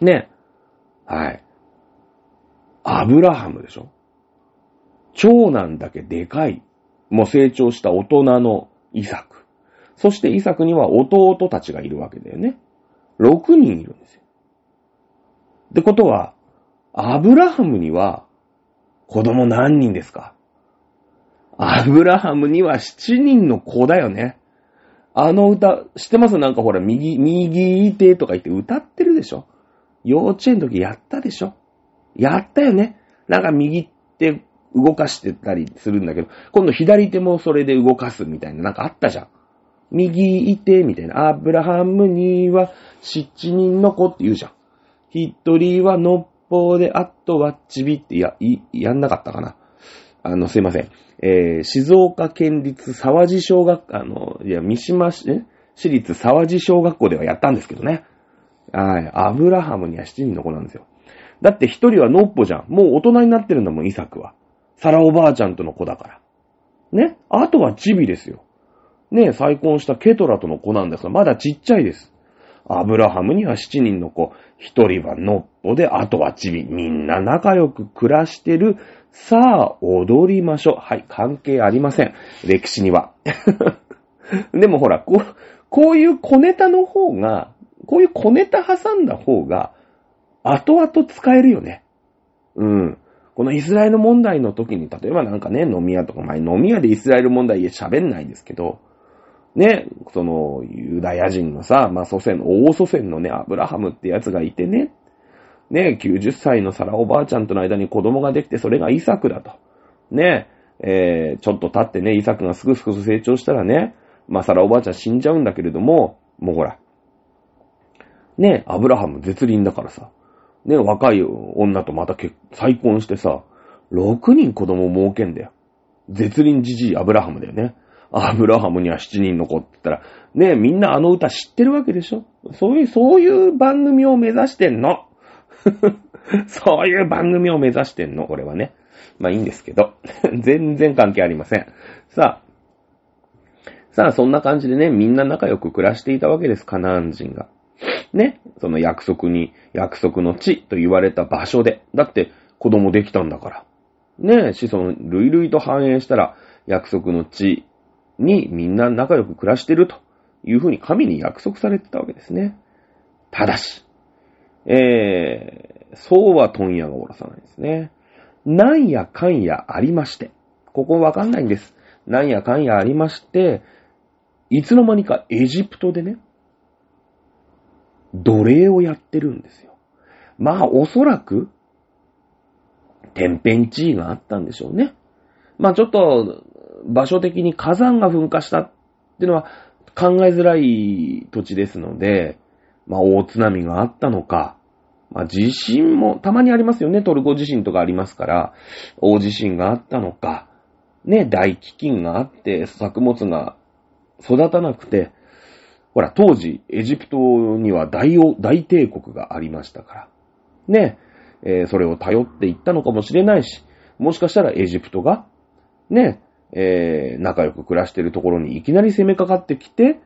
ね。はい。アブラハムでしょ？長男だけでかいもう成長した大人のイサク。そしてイサクには弟たちがいるわけだよね。6人いるんですよ。ってことは、アブラハムには子供何人ですか？アブラハムには7人の子だよね。あの歌、知ってます？なんかほら、右、右手とか言って歌ってるでしょ？幼稚園の時やったでしょ？やったよね。なんか右手動かしてたりするんだけど、今度左手もそれで動かすみたいな、なんかあったじゃん。右手みたいな。アブラハムには七人の子って言うじゃん。一人はのっぽで、あとはちびってや、い、やんなかったかな。あの、すいません。えー、静岡県立沢地小学、あの、いや、三島市、え？市立沢地小学校ではやったんですけどね。はい。アブラハムには七人の子なんですよ。だって一人はノッポじゃん。もう大人になってるんだもん、イサクは。サラおばあちゃんとの子だから。ね？あとはチビですよ。ね、再婚したケトラとの子なんですが、まだちっちゃいです。アブラハムには七人の子、一人はノッポで、あとはチビ。みんな仲良く暮らしてる。さあ、踊りましょう。はい、関係ありません。歴史には。でもほら、こう、こういう小ネタの方が、こういう小ネタ挟んだ方が、後々使えるよね。うん。このイスラエル問題の時に、例えばなんかね、飲み屋とか、ま飲み屋でイスラエル問題喋んないですけど、ね、その、ユダヤ人のさ、まあ祖先、大祖先のね、アブラハムってやつがいてね、ね、90歳のサラおばあちゃんとの間に子供ができて、それがイサクだと。ね、えー、ちょっと経ってね、イサクがすぐすぐ成長したらね、まあサラおばあちゃん死んじゃうんだけれども、もうほら、ね、アブラハム絶倫だからさ、ね、若い女とまた結再婚してさ、6人子供を設けんだよ。絶倫じじいアブラハムだよね。アブラハムには7人の子ってったら、ねみんなあの歌知ってるわけでしょ？そういう、そういう番組を目指してんの。そういう番組を目指してんの、俺はね。まあいいんですけど。全然関係ありません。さあ。さあ、そんな感じでね、みんな仲良く暮らしていたわけです、カナーン人が。ね、その約束に、約束の地と言われた場所で。だって子供できたんだから。ね、子孫類々と繁栄したら約束の地にみんな仲良く暮らしてるというふうに神に約束されてたわけですね。ただし、えー、そうは問屋がおらさないですね。なんやかんやありまして。ここわかんないんです。なんやかんやありまして、いつの間にかエジプトでね、奴隷をやってるんですよ。まあ、おそらく、天変地異があったんでしょうね。まあ、ちょっと、場所的に火山が噴火したっていうのは考えづらい土地ですので、まあ、大津波があったのか、まあ、地震もたまにありますよね。トルコ地震とかありますから、大地震があったのか、ね、大飢饉があって、作物が育たなくて、ほら、当時、エジプトには大王大帝国がありましたから。ね、えー、それを頼っていったのかもしれないし、もしかしたらエジプトが、ね、えー、仲良く暮らしているところにいきなり攻めかかってきて、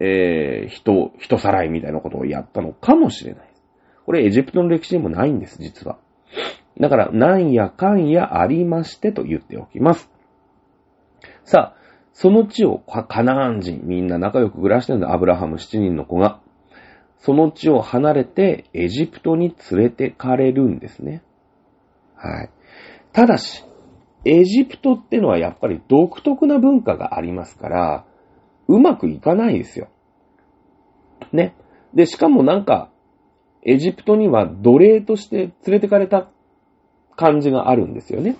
えー、人、人さらいみたいなことをやったのかもしれない。これエジプトの歴史にもないんです、実は。だから、なんやかんやありましてと言っておきます。さあ、その地をカナーン人、みんな仲良く暮らしてるんだ、アブラハム7人の子が。その地を離れてエジプトに連れてかれるんですね。はい。ただし、エジプトってのはやっぱり独特な文化がありますから、うまくいかないですよ。ね。で、しかもなんか、エジプトには奴隷として連れてかれた感じがあるんですよね。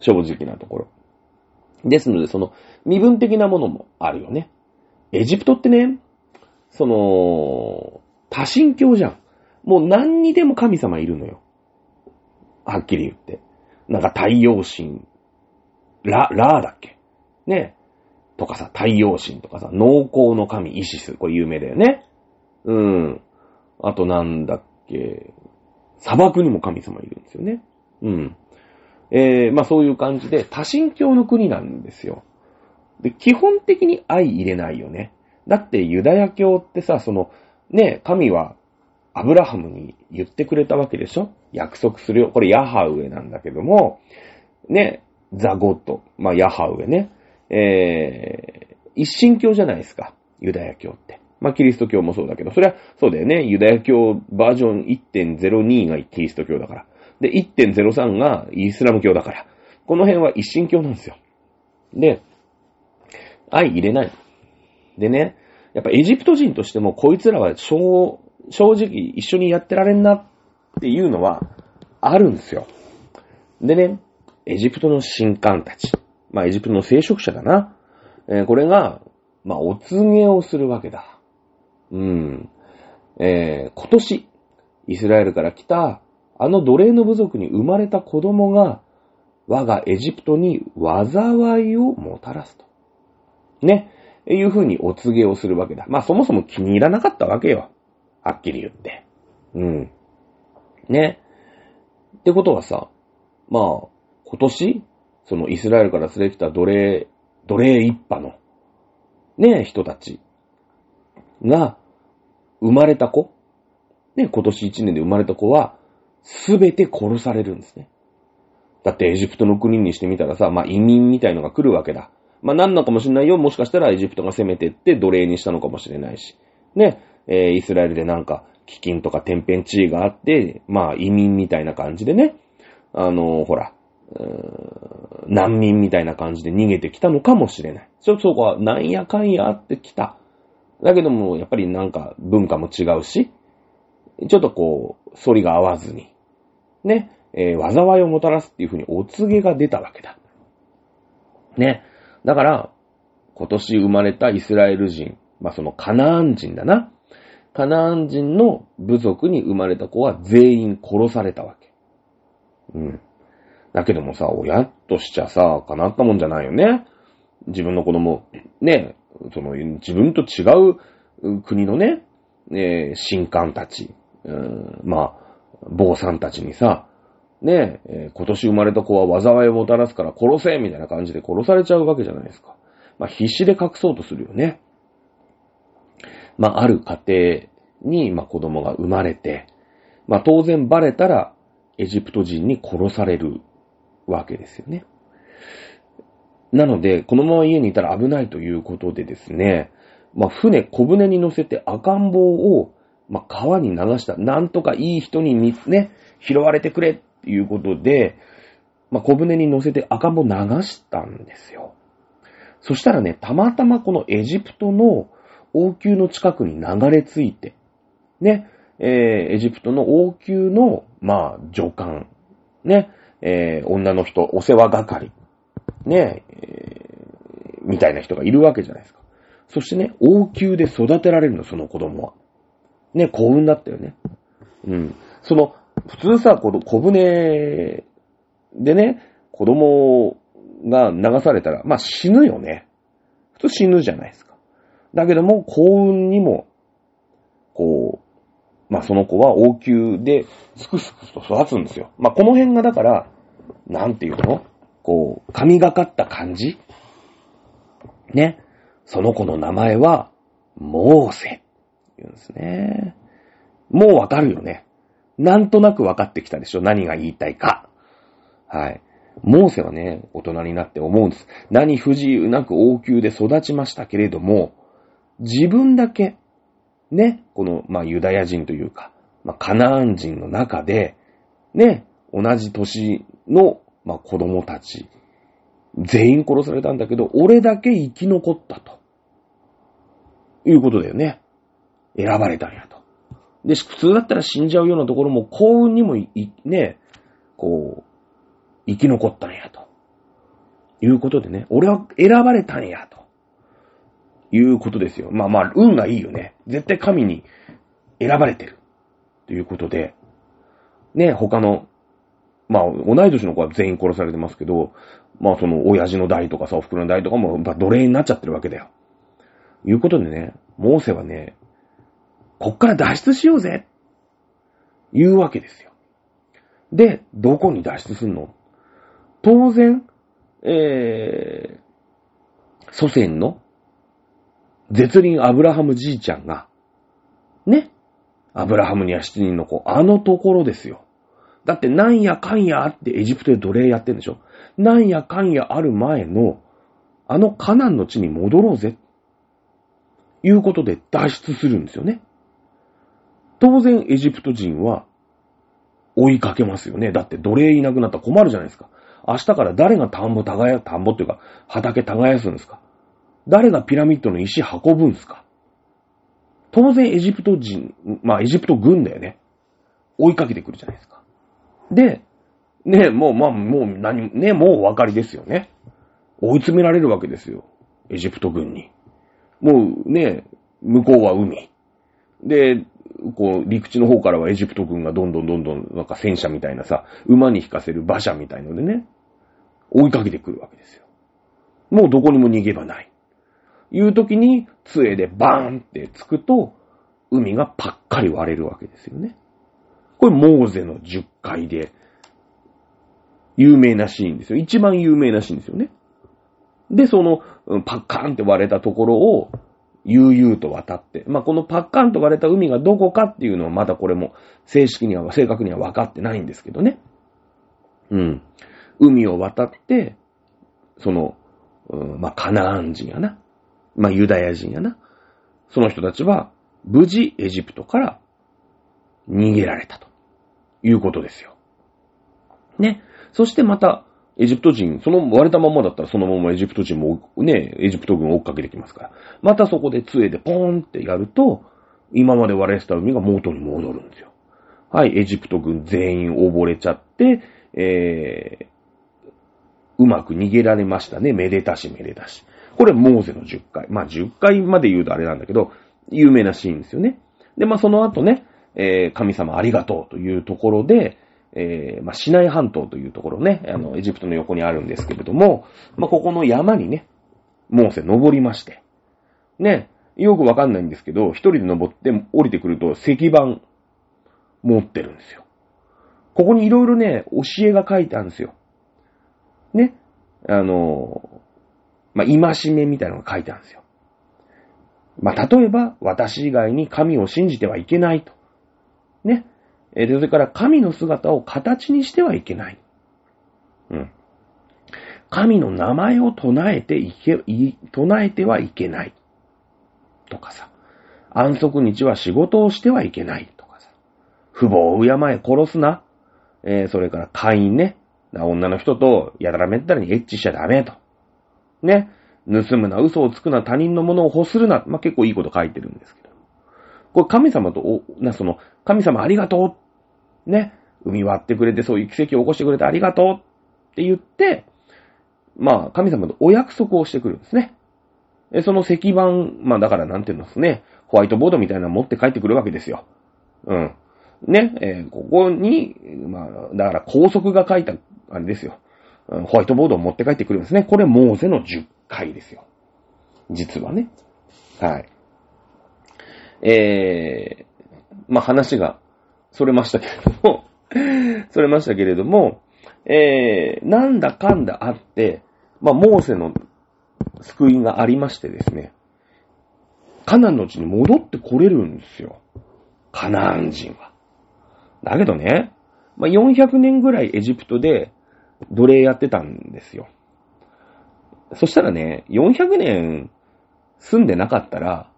正直なところ。ですので、その、身分的なものもあるよね。エジプトってね、その、多神教じゃん。もう何にでも神様いるのよ。はっきり言って。なんか太陽神、ラ、ラーだっけ？ね。とかさ、太陽神とかさ、農耕の神イシス。これ有名だよね。うん。あとなんだっけ？砂漠にも神様いるんですよね。うん。えー、まあそういう感じで、多神教の国なんですよ。で、基本的に愛入れないよね。だってユダヤ教ってさ、その、ね、神はアブラハムに言ってくれたわけでしょ？約束するよ。これヤハウエなんだけども、ね、ザゴット、まあヤハウエね。えー、一神教じゃないですか。ユダヤ教って。まあキリスト教もそうだけど、それはそうだよね。ユダヤ教バージョン1.02がキリスト教だから。で、1.03がイスラム教だから。この辺は一神教なんですよ。で、愛入れない。でね、やっぱエジプト人としてもこいつらは正正直一緒にやってられんなっていうのはあるんですよ。でね、エジプトの神官たち。まあエジプトの聖職者だな。えーこれが、まあお告げをするわけだ。うん。えー今年、イスラエルから来た、あの奴隷の部族に生まれた子供が、我がエジプトに災いをもたらすと。ね。いうふうにお告げをするわけだ。まあそもそも気に入らなかったわけよ。はっきり言って。うん。ね。ってことはさ、まあ、今年、そのイスラエルから連れてきた奴隷、奴隷一派の、ね、人たちが、生まれた子、ね、今年一年で生まれた子は、すべて殺されるんですね。だってエジプトの国にしてみたらさ、まあ移民みたいのが来るわけだ。まあなんのかもしれないよ。もしかしたらエジプトが攻めてって奴隷にしたのかもしれないし。ね、えーイスラエルでなんか、飢饉とか天変地異があって、まあ移民みたいな感じでね、あのーほら、うーん難民みたいな感じで逃げてきたのかもしれない。そ、そこはなんやかんやあってきた。だけども、やっぱりなんか文化も違うし、ちょっとこう、反りが合わずに、ね、えー災いをもたらすっていうふうにお告げが出たわけだ。ね。だから、今年生まれたイスラエル人、まあそのカナアン人だな。カナアン人の部族に生まれた子は全員殺されたわけ。うん。だけどもさ、親としちゃさ、叶ったもんじゃないよね。自分の子供、ね、その、自分と違うう国のね、えー神官たち、うんまあ、坊さんたちにさ、ねえ、えー今年生まれた子は災いをもたらすから殺せみたいな感じで殺されちゃうわけじゃないですか。まあ、必死で隠そうとするよね。まあ、ある家庭に、まあ、子供が生まれて、まあ、当然バレたら、エジプト人に殺されるわけですよね。なので、このまま家にいたら危ないということでですね、まあ、船、小舟に乗せて赤ん坊を、まあ、川に流した。なんとかいい人にみね、拾われてくれっていうことで、まあ、小舟に乗せて赤ん坊流したんですよ。そしたらね、たまたまこのエジプトの王宮の近くに流れ着いて、ね、えーエジプトの王宮の、まあ、女官、ね、えー女の人、お世話係、ね、えーみたいな人がいるわけじゃないですか。そしてね、王宮で育てられるの、その子供は。ね、幸運だったよね。うん。その、普通さ、この小舟でね、子供が流されたら、まあ死ぬよね。普通死ぬじゃないですか。だけども、幸運にも、こう、まあその子は王宮ですくすくと育つんですよ。まあこの辺がだから、なんていうの？こう、神がかった感じ？ね。その子の名前は、モーセ。言うんですね。もうわかるよね。なんとなくわかってきたでしょ何が言いたいか。はい。モーセはね、大人になって思うんです。何不自由なく王宮で育ちましたけれども、自分だけ、ね、この、まあ、ユダヤ人というか、まあ、カナアン人の中で、ね、同じ年の、まあ、子供たち、全員殺されたんだけど、俺だけ生き残ったと。いうことだよね。選ばれたんやと。で、普通だったら死んじゃうようなところも幸運にもい、いね、こう、生き残ったんやと。いうことでね、俺は選ばれたんやと。いうことですよ。まあまあ、運がいいよね。絶対神に選ばれてる。ということで、ね、他の、まあ、同い年の子は全員殺されてますけど、まあその、親父の代とかさ、お袋の代とかも、まあ奴隷になっちゃってるわけだよ。いうことでね、モーセはね、こっから脱出しようぜ言うわけですよ。で、どこに脱出すんの？当然、えー、祖先の絶倫アブラハムじいちゃんが、ね、アブラハムには七人の子、あのところですよ。だってなんやかんやあってエジプトで奴隷やってんでしょ？なんやかんやある前の、あのカナンの地に戻ろうぜ。いうことで脱出するんですよね。当然エジプト人は追いかけますよね。だって奴隷いなくなったら困るじゃないですか。明日から誰が田んぼ耕、田んぼっていうか畑耕すんですか誰がピラミッドの石運ぶんですか当然エジプト人、まあエジプト軍だよね。追いかけてくるじゃないですか。で、ね、もう、まあ、もう何、ね、もうお分かりですよね。追い詰められるわけですよ。エジプト軍に。もうね、向こうは海。で、こう、陸地の方からはエジプト軍がどんどんどんどん、なんか戦車みたいなさ、馬に引かせる馬車みたいのでね、追いかけてくるわけですよ。もうどこにも逃げ場ない。いう時に、杖でバーンってつくと、海がパッカリ割れるわけですよね。これ、モーゼの10回で、有名なシーンですよ。一番有名なシーンですよね。で、その、パッカーンって割れたところを、悠々と渡って。まあ、このパッカンと割れた海がどこかっていうのはまだこれも正式には、正確には分かってないんですけどね。うん。海を渡って、その、うん、まあ、カナーン人やな。まあ、ユダヤ人やな。その人たちは、無事エジプトから逃げられたということですよ。ね。そしてまた、エジプト人、その割れたままだったらそのままエジプト人もね、エジプト軍を追っかけてきますから。またそこで杖でポーンってやると、今まで割れてた海が元に戻るんですよ。はい、エジプト軍全員溺れちゃって、えー、うまく逃げられましたね。めでたしめでたし。これモーゼの10回。まあ10回まで言うとあれなんだけど、有名なシーンですよね。で、まあその後ね、えー、神様ありがとうというところで、えー、まあ、シナイ半島というところね、あの、エジプトの横にあるんですけれども、まあ、ここの山にね、モーセ登りまして、ね、よくわかんないんですけど、一人で登って降りてくると石板持ってるんですよ。ここにいろいろね、教えが書いてあるんですよ。ね。あの、まあ、戒めみたいなのが書いてあるんですよ。まあ、例えば、私以外に神を信じてはいけないと。ね。えそれから神の姿を形にしてはいけない。うん。神の名前を唱えていけ、い唱えてはいけない。とかさ。安息日は仕事をしてはいけない。とかさ。父母を敬え殺すな。えー、それから会員ね。女の人とやたらめったらにエッチしちゃダメと。ね。盗むな、嘘をつくな、他人のものを欲するな。まあ、結構いいこと書いてるんですけど。これ神様と、な、その、神様ありがとうね、海割ってくれてそういう奇跡を起こしてくれてありがとうって言って、まあ、神様とお約束をしてくるんですね。その石板、まあだからなんていうんですね、ホワイトボードみたいなの持って帰ってくるわけですよ。うん。ね、えー、ここに、まあ、だから高速が書いた、あれですよ。ホワイトボードを持って帰ってくるんですね。これ、モーゼの10回ですよ。実はね。はい。えー、まあ話がそれましたけれども それましたけれども、えー、なんだかんだあって、まあ、モーセの救いがありましてですね、カナンの地に戻ってこれるんですよ。カナン人は。だけどね、まあ、400年ぐらいエジプトで奴隷やってたんですよ。そしたらね、400年住んでなかったら、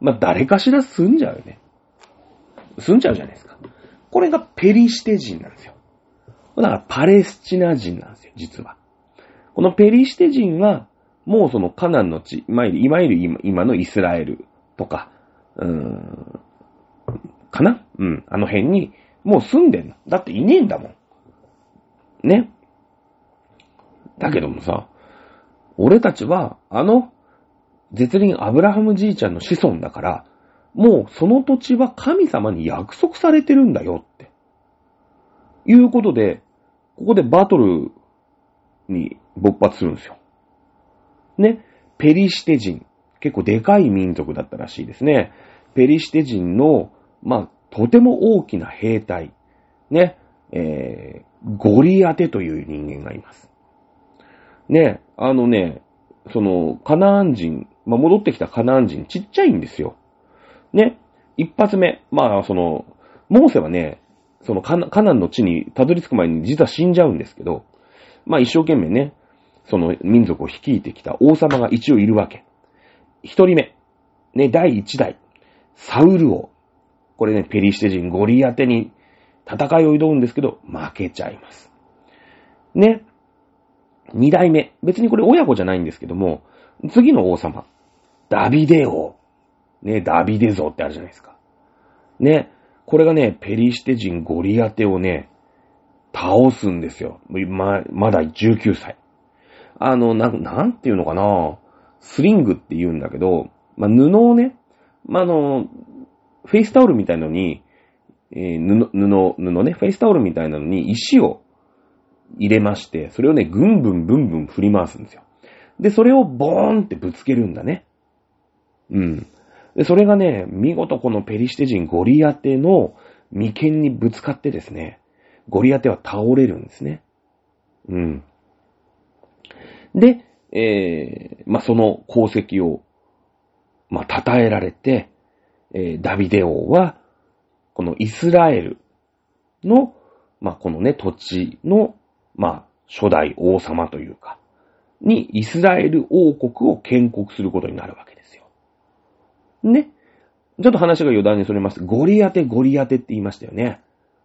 まあ、誰かしら住んじゃうよね。住んじゃうじゃないですか。これがペリシテ人なんですよ。だからパレスチナ人なんですよ、実は。このペリシテ人は、もうそのカナンの地、いわゆる今のイスラエルとか、うーん、かな？うん、あの辺に、もう住んでんの。だっていねえんだもん。ね。だけどもさ、俺たちは、あの、絶倫アブラハムじいちゃんの子孫だから、もうその土地は神様に約束されてるんだよって。いうことで、ここでバトルに勃発するんですよ。ね。ペリシテ人。結構でかい民族だったらしいですね。ペリシテ人の、まあ、とても大きな兵隊。ね。えー、ゴリアテという人間がいます。ね。あのね、その、カナーン人、まあ、戻ってきたカナーン人、ちっちゃいんですよ。ね、一発目、まあ、その、モーセはね、そのカナンの地にたどり着く前に実は死んじゃうんですけど、まあ一生懸命ね、その民族を率いてきた王様が一応いるわけ。一人目、ね、第一代、サウル王。これね、ペリシテ人ゴリアテに戦いを挑むんですけど、負けちゃいます。ね。二代目、別にこれ親子じゃないんですけども、次の王様、ダビデ王。ね、ダビデ像ってあるじゃないですか。ね、これがね、ペリシテ人ゴリアテをね、倒すんですよ。ま、まだ19歳。あの、な、なんていうのかなスリングって言うんだけど、まあ、布をね、まあ、あの、フェイスタオルみたいなのに、えー、布、布、布ね、フェイスタオルみたいなのに石を入れまして、それをね、ぐんぶんぶんぶん振り回すんですよ。で、それをボーンってぶつけるんだね。うん。で、それがね、見事このペリシテ人ゴリアテの眉間にぶつかってですね、ゴリアテは倒れるんですね。うん。で、えー、まあ、その功績を、まあ、称えられて、えー、ダビデ王は、このイスラエルの、まあ、このね、土地の、まあ、初代王様というか、にイスラエル王国を建国することになるわけです。ね。ちょっと話が余談にそれます。ゴリアテ、ゴリアテって言いましたよね。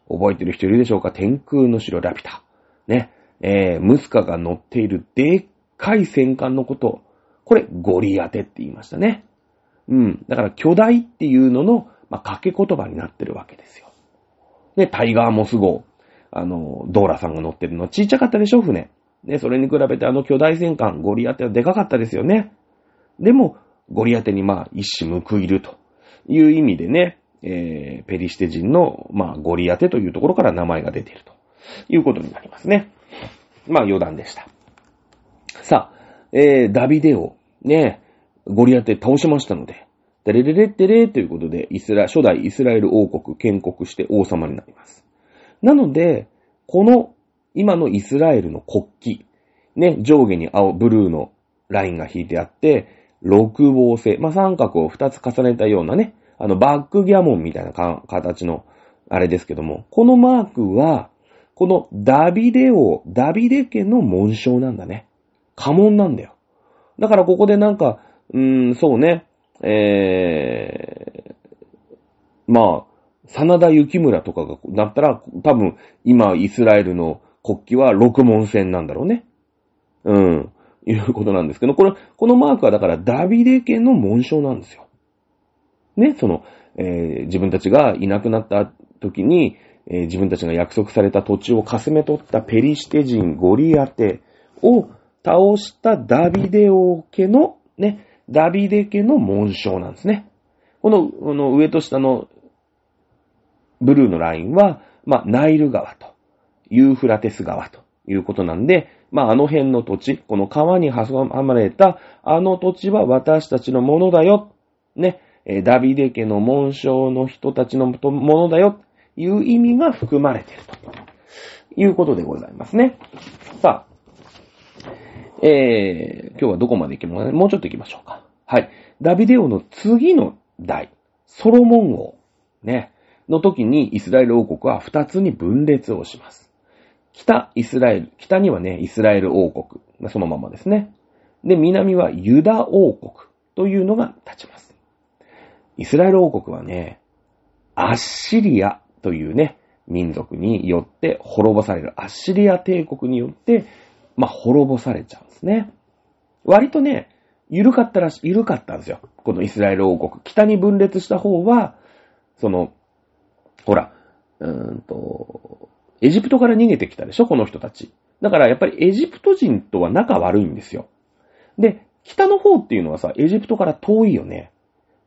覚えてる人いるでしょうか？天空の城ラピュタ。ね。えー、ムスカが乗っているでっかい戦艦のこと。これ、ゴリアテって言いましたね。うん。だから巨大っていうのの、まあ、掛け言葉になってるわけですよ。で、タイガーモス号。あの、ドーラさんが乗ってるのちっちゃかったでしょ、船。ね、それに比べてあの巨大戦艦、ゴリアテはでかかったですよね。でも、ゴリアテにまあ、一矢報いるという意味でね、えー、ペリシテ人の、まあ、ゴリアテというところから名前が出ているということになりますね。まあ、余談でした。さあ、えー、ダビデオ、ね、ゴリアテ倒しましたので、デレレレッテレということで、イスラ、初代イスラエル王国建国して王様になります。なので、この今のイスラエルの国旗、ね、上下に青、ブルーのラインが引いてあって、六芒星、まあ、三角を二つ重ねたようなね、あの、バックギャモンみたいなか形の、あれですけども、このマークは、このダビデ王、ダビデ家の紋章なんだね。家紋なんだよ。だからここでなんか、うーん、そうね、えー、まあ、真田幸村とかがなったら、多分、今、イスラエルの国旗は六門線なんだろうね。うん。いうことなんですけど、これ、このマークはだからダビデ家の紋章なんですよ。ね、その、えー、自分たちがいなくなった時に、えー、自分たちが約束された土地をかすめ取ったペリシテ人ゴリアテを倒したダビデ王家の、ね、ダビデ家の紋章なんですね。この、この上と下のブルーのラインは、まあ、ナイル川と、ユーフラテス川ということなんで、まあ、あの辺の土地、この川に挟まれた、あの土地は私たちのものだよ。ね、ダビデ家の紋章の人たちのものだよ。いう意味が含まれているということでございますね。さあ、えー、今日はどこまで行きましょうもうちょっと行きましょうか。はい。ダビデ王の次の代、ソロモン王、ね、の時にイスラエル王国は二つに分裂をします。北イスラエル、北にはね、イスラエル王国、そのままですね。で、南はユダ王国というのが立ちます。イスラエル王国はね、アッシリアというね、民族によって滅ぼされる。アッシリア帝国によって、まあ、滅ぼされちゃうんですね。割とね、緩かったらし、緩かったんですよ。このイスラエル王国。北に分裂した方は、その、ほら、うーんと、エジプトから逃げてきたでしょこの人たち。だからやっぱりエジプト人とは仲悪いんですよ。で、北の方っていうのはさ、エジプトから遠いよね。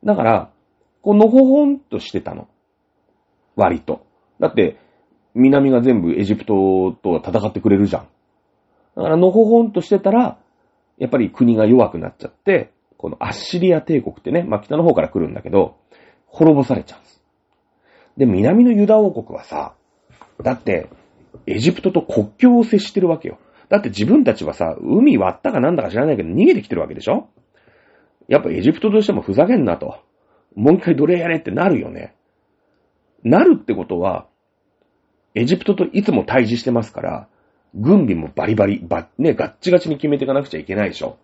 だから、こう、のほほんとしてたの。割と。だって、南が全部エジプトと戦ってくれるじゃん。だから、のほほんとしてたら、やっぱり国が弱くなっちゃって、このアッシリア帝国ってね、まあ、北の方から来るんだけど、滅ぼされちゃうんです。で、南のユダ王国はさ、だって、エジプトと国境を接してるわけよ。だって自分たちはさ、海割ったかなんだか知らないけど逃げてきてるわけでしょ？やっぱエジプトとしてもふざけんなと。もう一回奴隷やれってなるよね。なるってことは、エジプトといつも対峙してますから、軍備もバリバリ、ば、ね、ガッチガチに決めていかなくちゃいけないでしょ。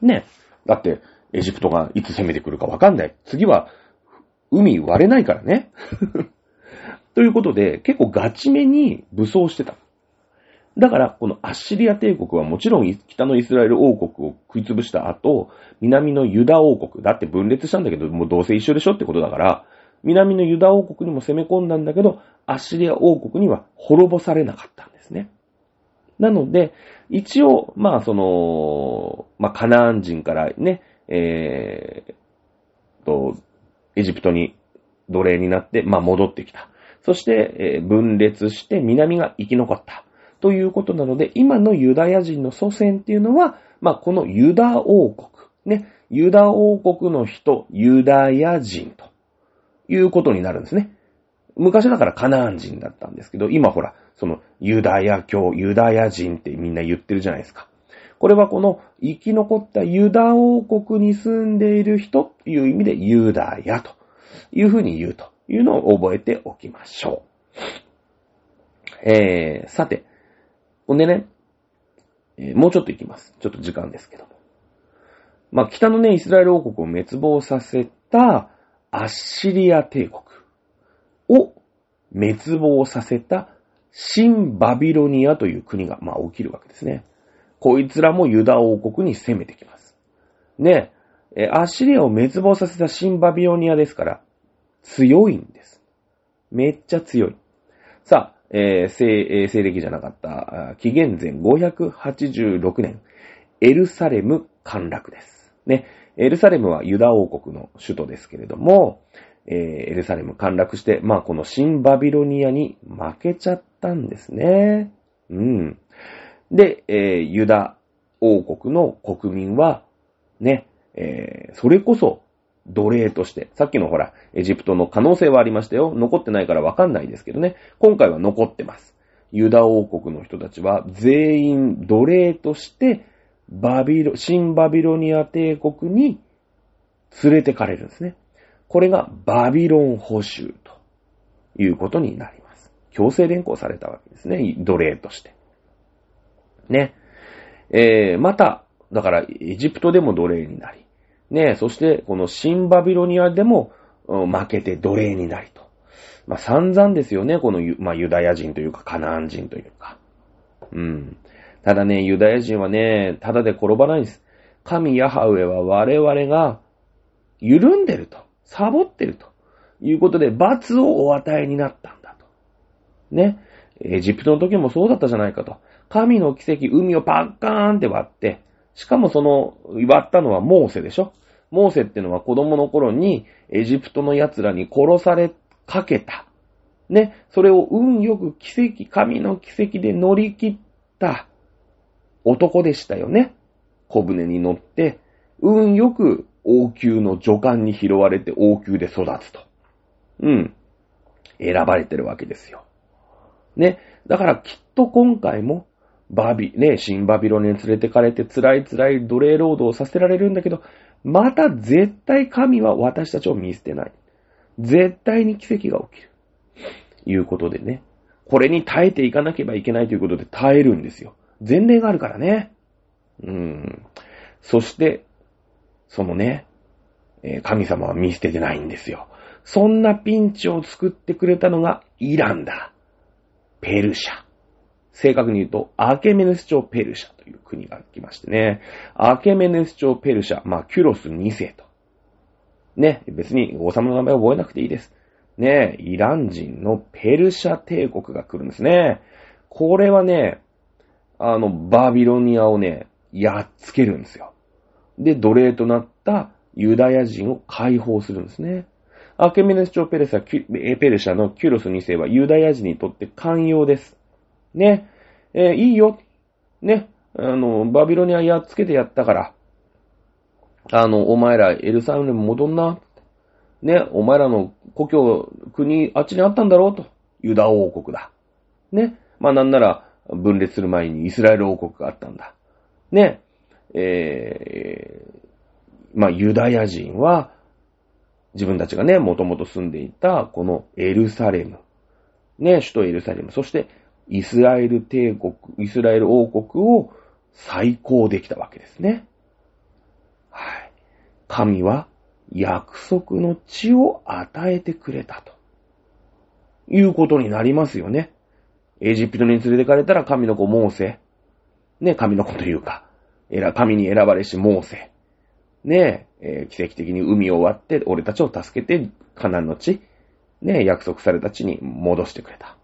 ね。だって、エジプトがいつ攻めてくるかわかんない。次は、海割れないからね。ということで、結構ガチめに武装してた。だから、このアッシリア帝国はもちろん北のイスラエル王国を食い潰した後、南のユダ王国、だって分裂したんだけど、もうどうせ一緒でしょってことだから、南のユダ王国にも攻め込んだんだけど、アッシリア王国には滅ぼされなかったんですね。なので、一応、まあその、まあカナーン人からね、えー、と、エジプトに奴隷になって、まあ戻ってきた。そして、え、分裂して南が生き残った。ということなので、今のユダヤ人の祖先っていうのは、まあ、このユダ王国、ね、ユダ王国の人、ユダヤ人ということになるんですね。昔だからカナーン人だったんですけど、今ほら、そのユダヤ教、ユダヤ人ってみんな言ってるじゃないですか。これはこの生き残ったユダ王国に住んでいる人という意味でユダヤというふうに言うというのを覚えておきましょう。えー、さて、ほんでね、えー、もうちょっと行きます。ちょっと時間ですけども。まあ、北のね、イスラエル王国を滅亡させたアッシリア帝国を滅亡させた新バビロニアという国が、まあ、起きるわけですね。こいつらもユダ王国に攻めてきます。ね、え、アッシリアを滅亡させた新バビロニアですから、強いんです。めっちゃ強い。さあ、えー、西、えー、西暦じゃなかった、紀元前586年、エルサレム陥落です。ね。エルサレムはユダ王国の首都ですけれども、えー、エルサレム陥落して、まあこの新バビロニアに負けちゃったんですね。うん。で、えー、ユダ王国の国民は、ね、えー、それこそ奴隷として、さっきのほら、エジプトの可能性はありましたよ。残ってないからわかんないですけどね。今回は残ってます。ユダ王国の人たちは全員奴隷として、バビロ、新バビロニア帝国に連れてかれるんですね。これがバビロン捕囚ということになります。強制連行されたわけですね。奴隷として。ね。えー、また、だから、エジプトでも奴隷になり、ねそして、この新バビロニアでも、負けて奴隷になりと。まあ、散々ですよね、このユ,、まあ、ユダヤ人というか、カナン人というか。うん。ただね、ユダヤ人はね、ただで転ばないんです。神ヤハウェは我々が緩んでると、サボってるということで罰をお与えになったんだと。ね。エジプトの時もそうだったじゃないかと。神の奇跡、海をパッカーンって割って、しかもその、割ったのはモーセでしょモーセってのは子供の頃にエジプトの奴らに殺されかけた。ね。それを運よく奇跡、神の奇跡で乗り切った男でしたよね。小舟に乗って、運よく王宮の女官に拾われて王宮で育つと。うん。選ばれてるわけですよ。ね。だからきっと今回もバビ、ね、新バビロネに連れてかれて辛い辛い奴隷労働をさせられるんだけど、また絶対神は私たちを見捨てない。絶対に奇跡が起きる。いうことでね。これに耐えていかなければいけないということで耐えるんですよ。前例があるからね。うん。そして、そのね、神様は見捨ててないんですよ。そんなピンチを作ってくれたのがイランだ。ペルシャ。正確に言うと、アケメネス朝ペルシャという国が来ましてね。アケメネス朝ペルシャ、まあ、キュロス2世と。ね、別に王様の名前を覚えなくていいです。ね、イラン人のペルシャ帝国が来るんですね。これはね、あの、バビロニアをね、やっつけるんですよ。で、奴隷となったユダヤ人を解放するんですね。アケメネス朝ペルシャ、ペルシャのキュロス2世はユダヤ人にとって寛容です。ね、えー、いいよ。ね、あの、バビロニアやっつけてやったから、あの、お前らエルサレム戻んな。ね、お前らの故郷、国、あっちにあったんだろうと。ユダ王国だ。ね。まあなんなら、分裂する前にイスラエル王国があったんだ。ね。えー、まあユダヤ人は、自分たちがね、もともと住んでいた、このエルサレム。ね、首都エルサレム。そして、イスラエル帝国、イスラエル王国を再興できたわけですね。はい。神は約束の地を与えてくれたと。いうことになりますよね。エジプトに連れてかれたら神の子モーセ。ね、神の子というか、神に選ばれしモーセ。ねえ、奇跡的に海を割って、俺たちを助けて、カナンの地、ね約束された地に戻してくれた。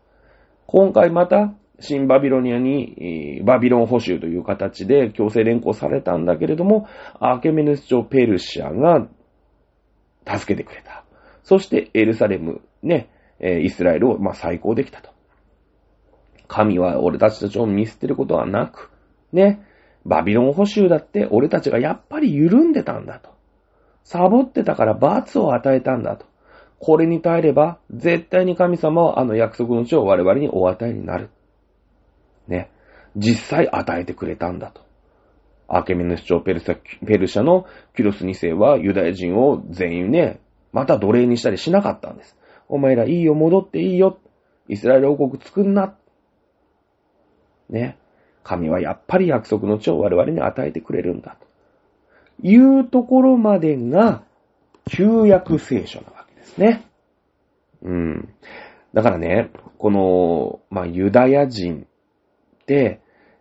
今回また、新バビロニアに、バビロン捕囚という形で強制連行されたんだけれども、アーケメネス朝ペルシアが助けてくれた。そしてエルサレム、ね、イスラエルを、まあ、再興できたと。神は俺たちたちを見捨てることはなく、ね、バビロン捕囚だって俺たちがやっぱり緩んでたんだと。サボってたから罰を与えたんだと。これに耐えれば、絶対に神様はあの約束の地を我々にお与えになる。ね。実際与えてくれたんだと。アーケメネス朝ペルシャのキュロス2世はユダヤ人を全員ね、また奴隷にしたりしなかったんです。お前らいいよ、戻っていいよ。イスラエル王国作んな。ね。神はやっぱり約束の地を我々に与えてくれるんだ。というところまでが、旧約聖書なわですね。うん。だからね、この、まあ、ユダヤ人って、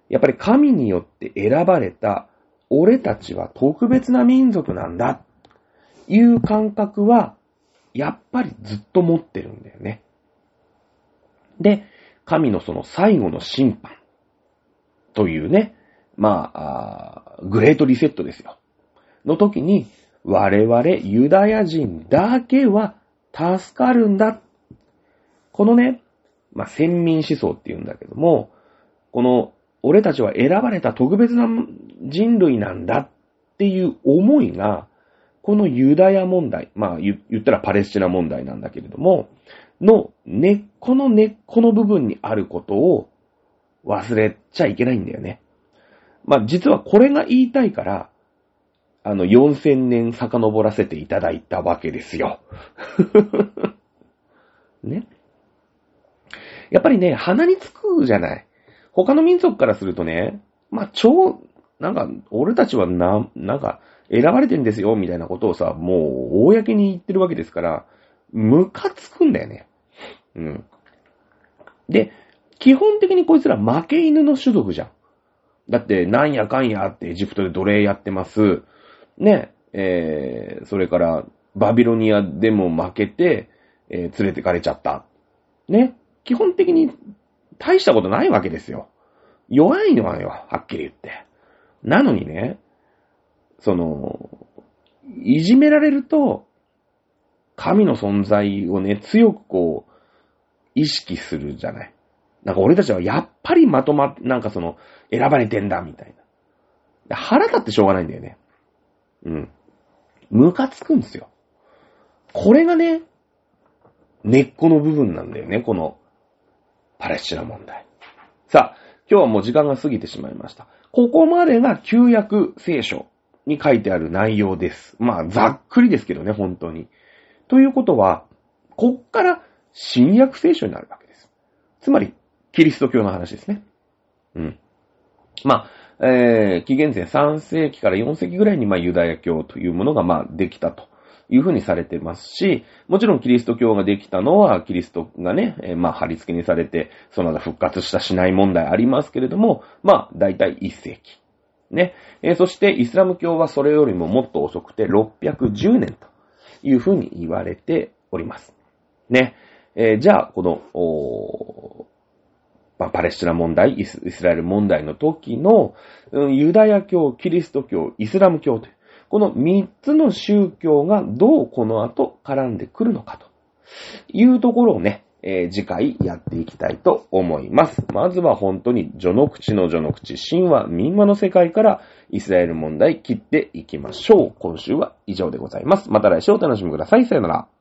やっぱり神によって選ばれた、俺たちは特別な民族なんだ、いう感覚は、やっぱりずっと持ってるんだよね。で、神のその最後の審判というね、まあ、あグレートリセットですよ。の時に、我々ユダヤ人だけは助かるんだ。このね、まあ、先民思想って言うんだけども、この、俺たちは選ばれた特別な人類なんだっていう思いが、このユダヤ問題、まあ言ったらパレスチナ問題なんだけれども、の根っこの根っこの部分にあることを忘れちゃいけないんだよね。まあ実はこれが言いたいから、あの4000年遡らせていただいたわけですよ。ね。やっぱりね、鼻につくじゃない。他の民族からするとね、まあ超、なんか、俺たちはな、なんか、選ばれてんですよ、みたいなことをさ、もう、公に言ってるわけですから、ムカつくんだよね。うん。で、基本的にこいつら負け犬の種族じゃん。だって、なんやかんやってエジプトで奴隷やってます。ね、えー、それから、バビロニアでも負けて、えー、連れてかれちゃった。ね。基本的に、大したことないわけですよ。弱いのはよ、はっきり言って。なのにね、その、いじめられると、神の存在をね、強くこう、意識するじゃない。なんか俺たちはやっぱりまとま、なんかその、選ばれてんだ、みたいな。腹立ってしょうがないんだよね。うん。ムカつくんですよ。これがね、根っこの部分なんだよね、この、パレスチナ問題。さあ、今日はもう時間が過ぎてしまいました。ここまでが旧約聖書に書いてある内容です。まあ、ざっくりですけどね、本当に。ということは、こっから新約聖書になるわけです。つまり、キリスト教の話ですね。うん。まあ、えー、紀元前3世紀から4世紀ぐらいに、まあ、ユダヤ教というものが、まあ、できたというふうにされてますし、もちろんキリスト教ができたのは、キリストがね、えー、まあ、貼り付けにされて、その後復活したしない問題ありますけれども、まあ、だいたい1世紀。ね。えー、そしてイスラム教はそれよりももっと遅くて610年というふうに言われております。ね。えー、じゃあ、この、おまあ、パレスチナ問題イス、イスラエル問題の時の、うん、ユダヤ教、キリスト教、イスラム教という、この3つの宗教がどうこの後絡んでくるのかというところをね、えー、次回やっていきたいと思います。まずは本当に序の口の序の口、神話、民話の世界からイスラエル問題切っていきましょう。今週は以上でございます。また来週お楽しみください。さよなら。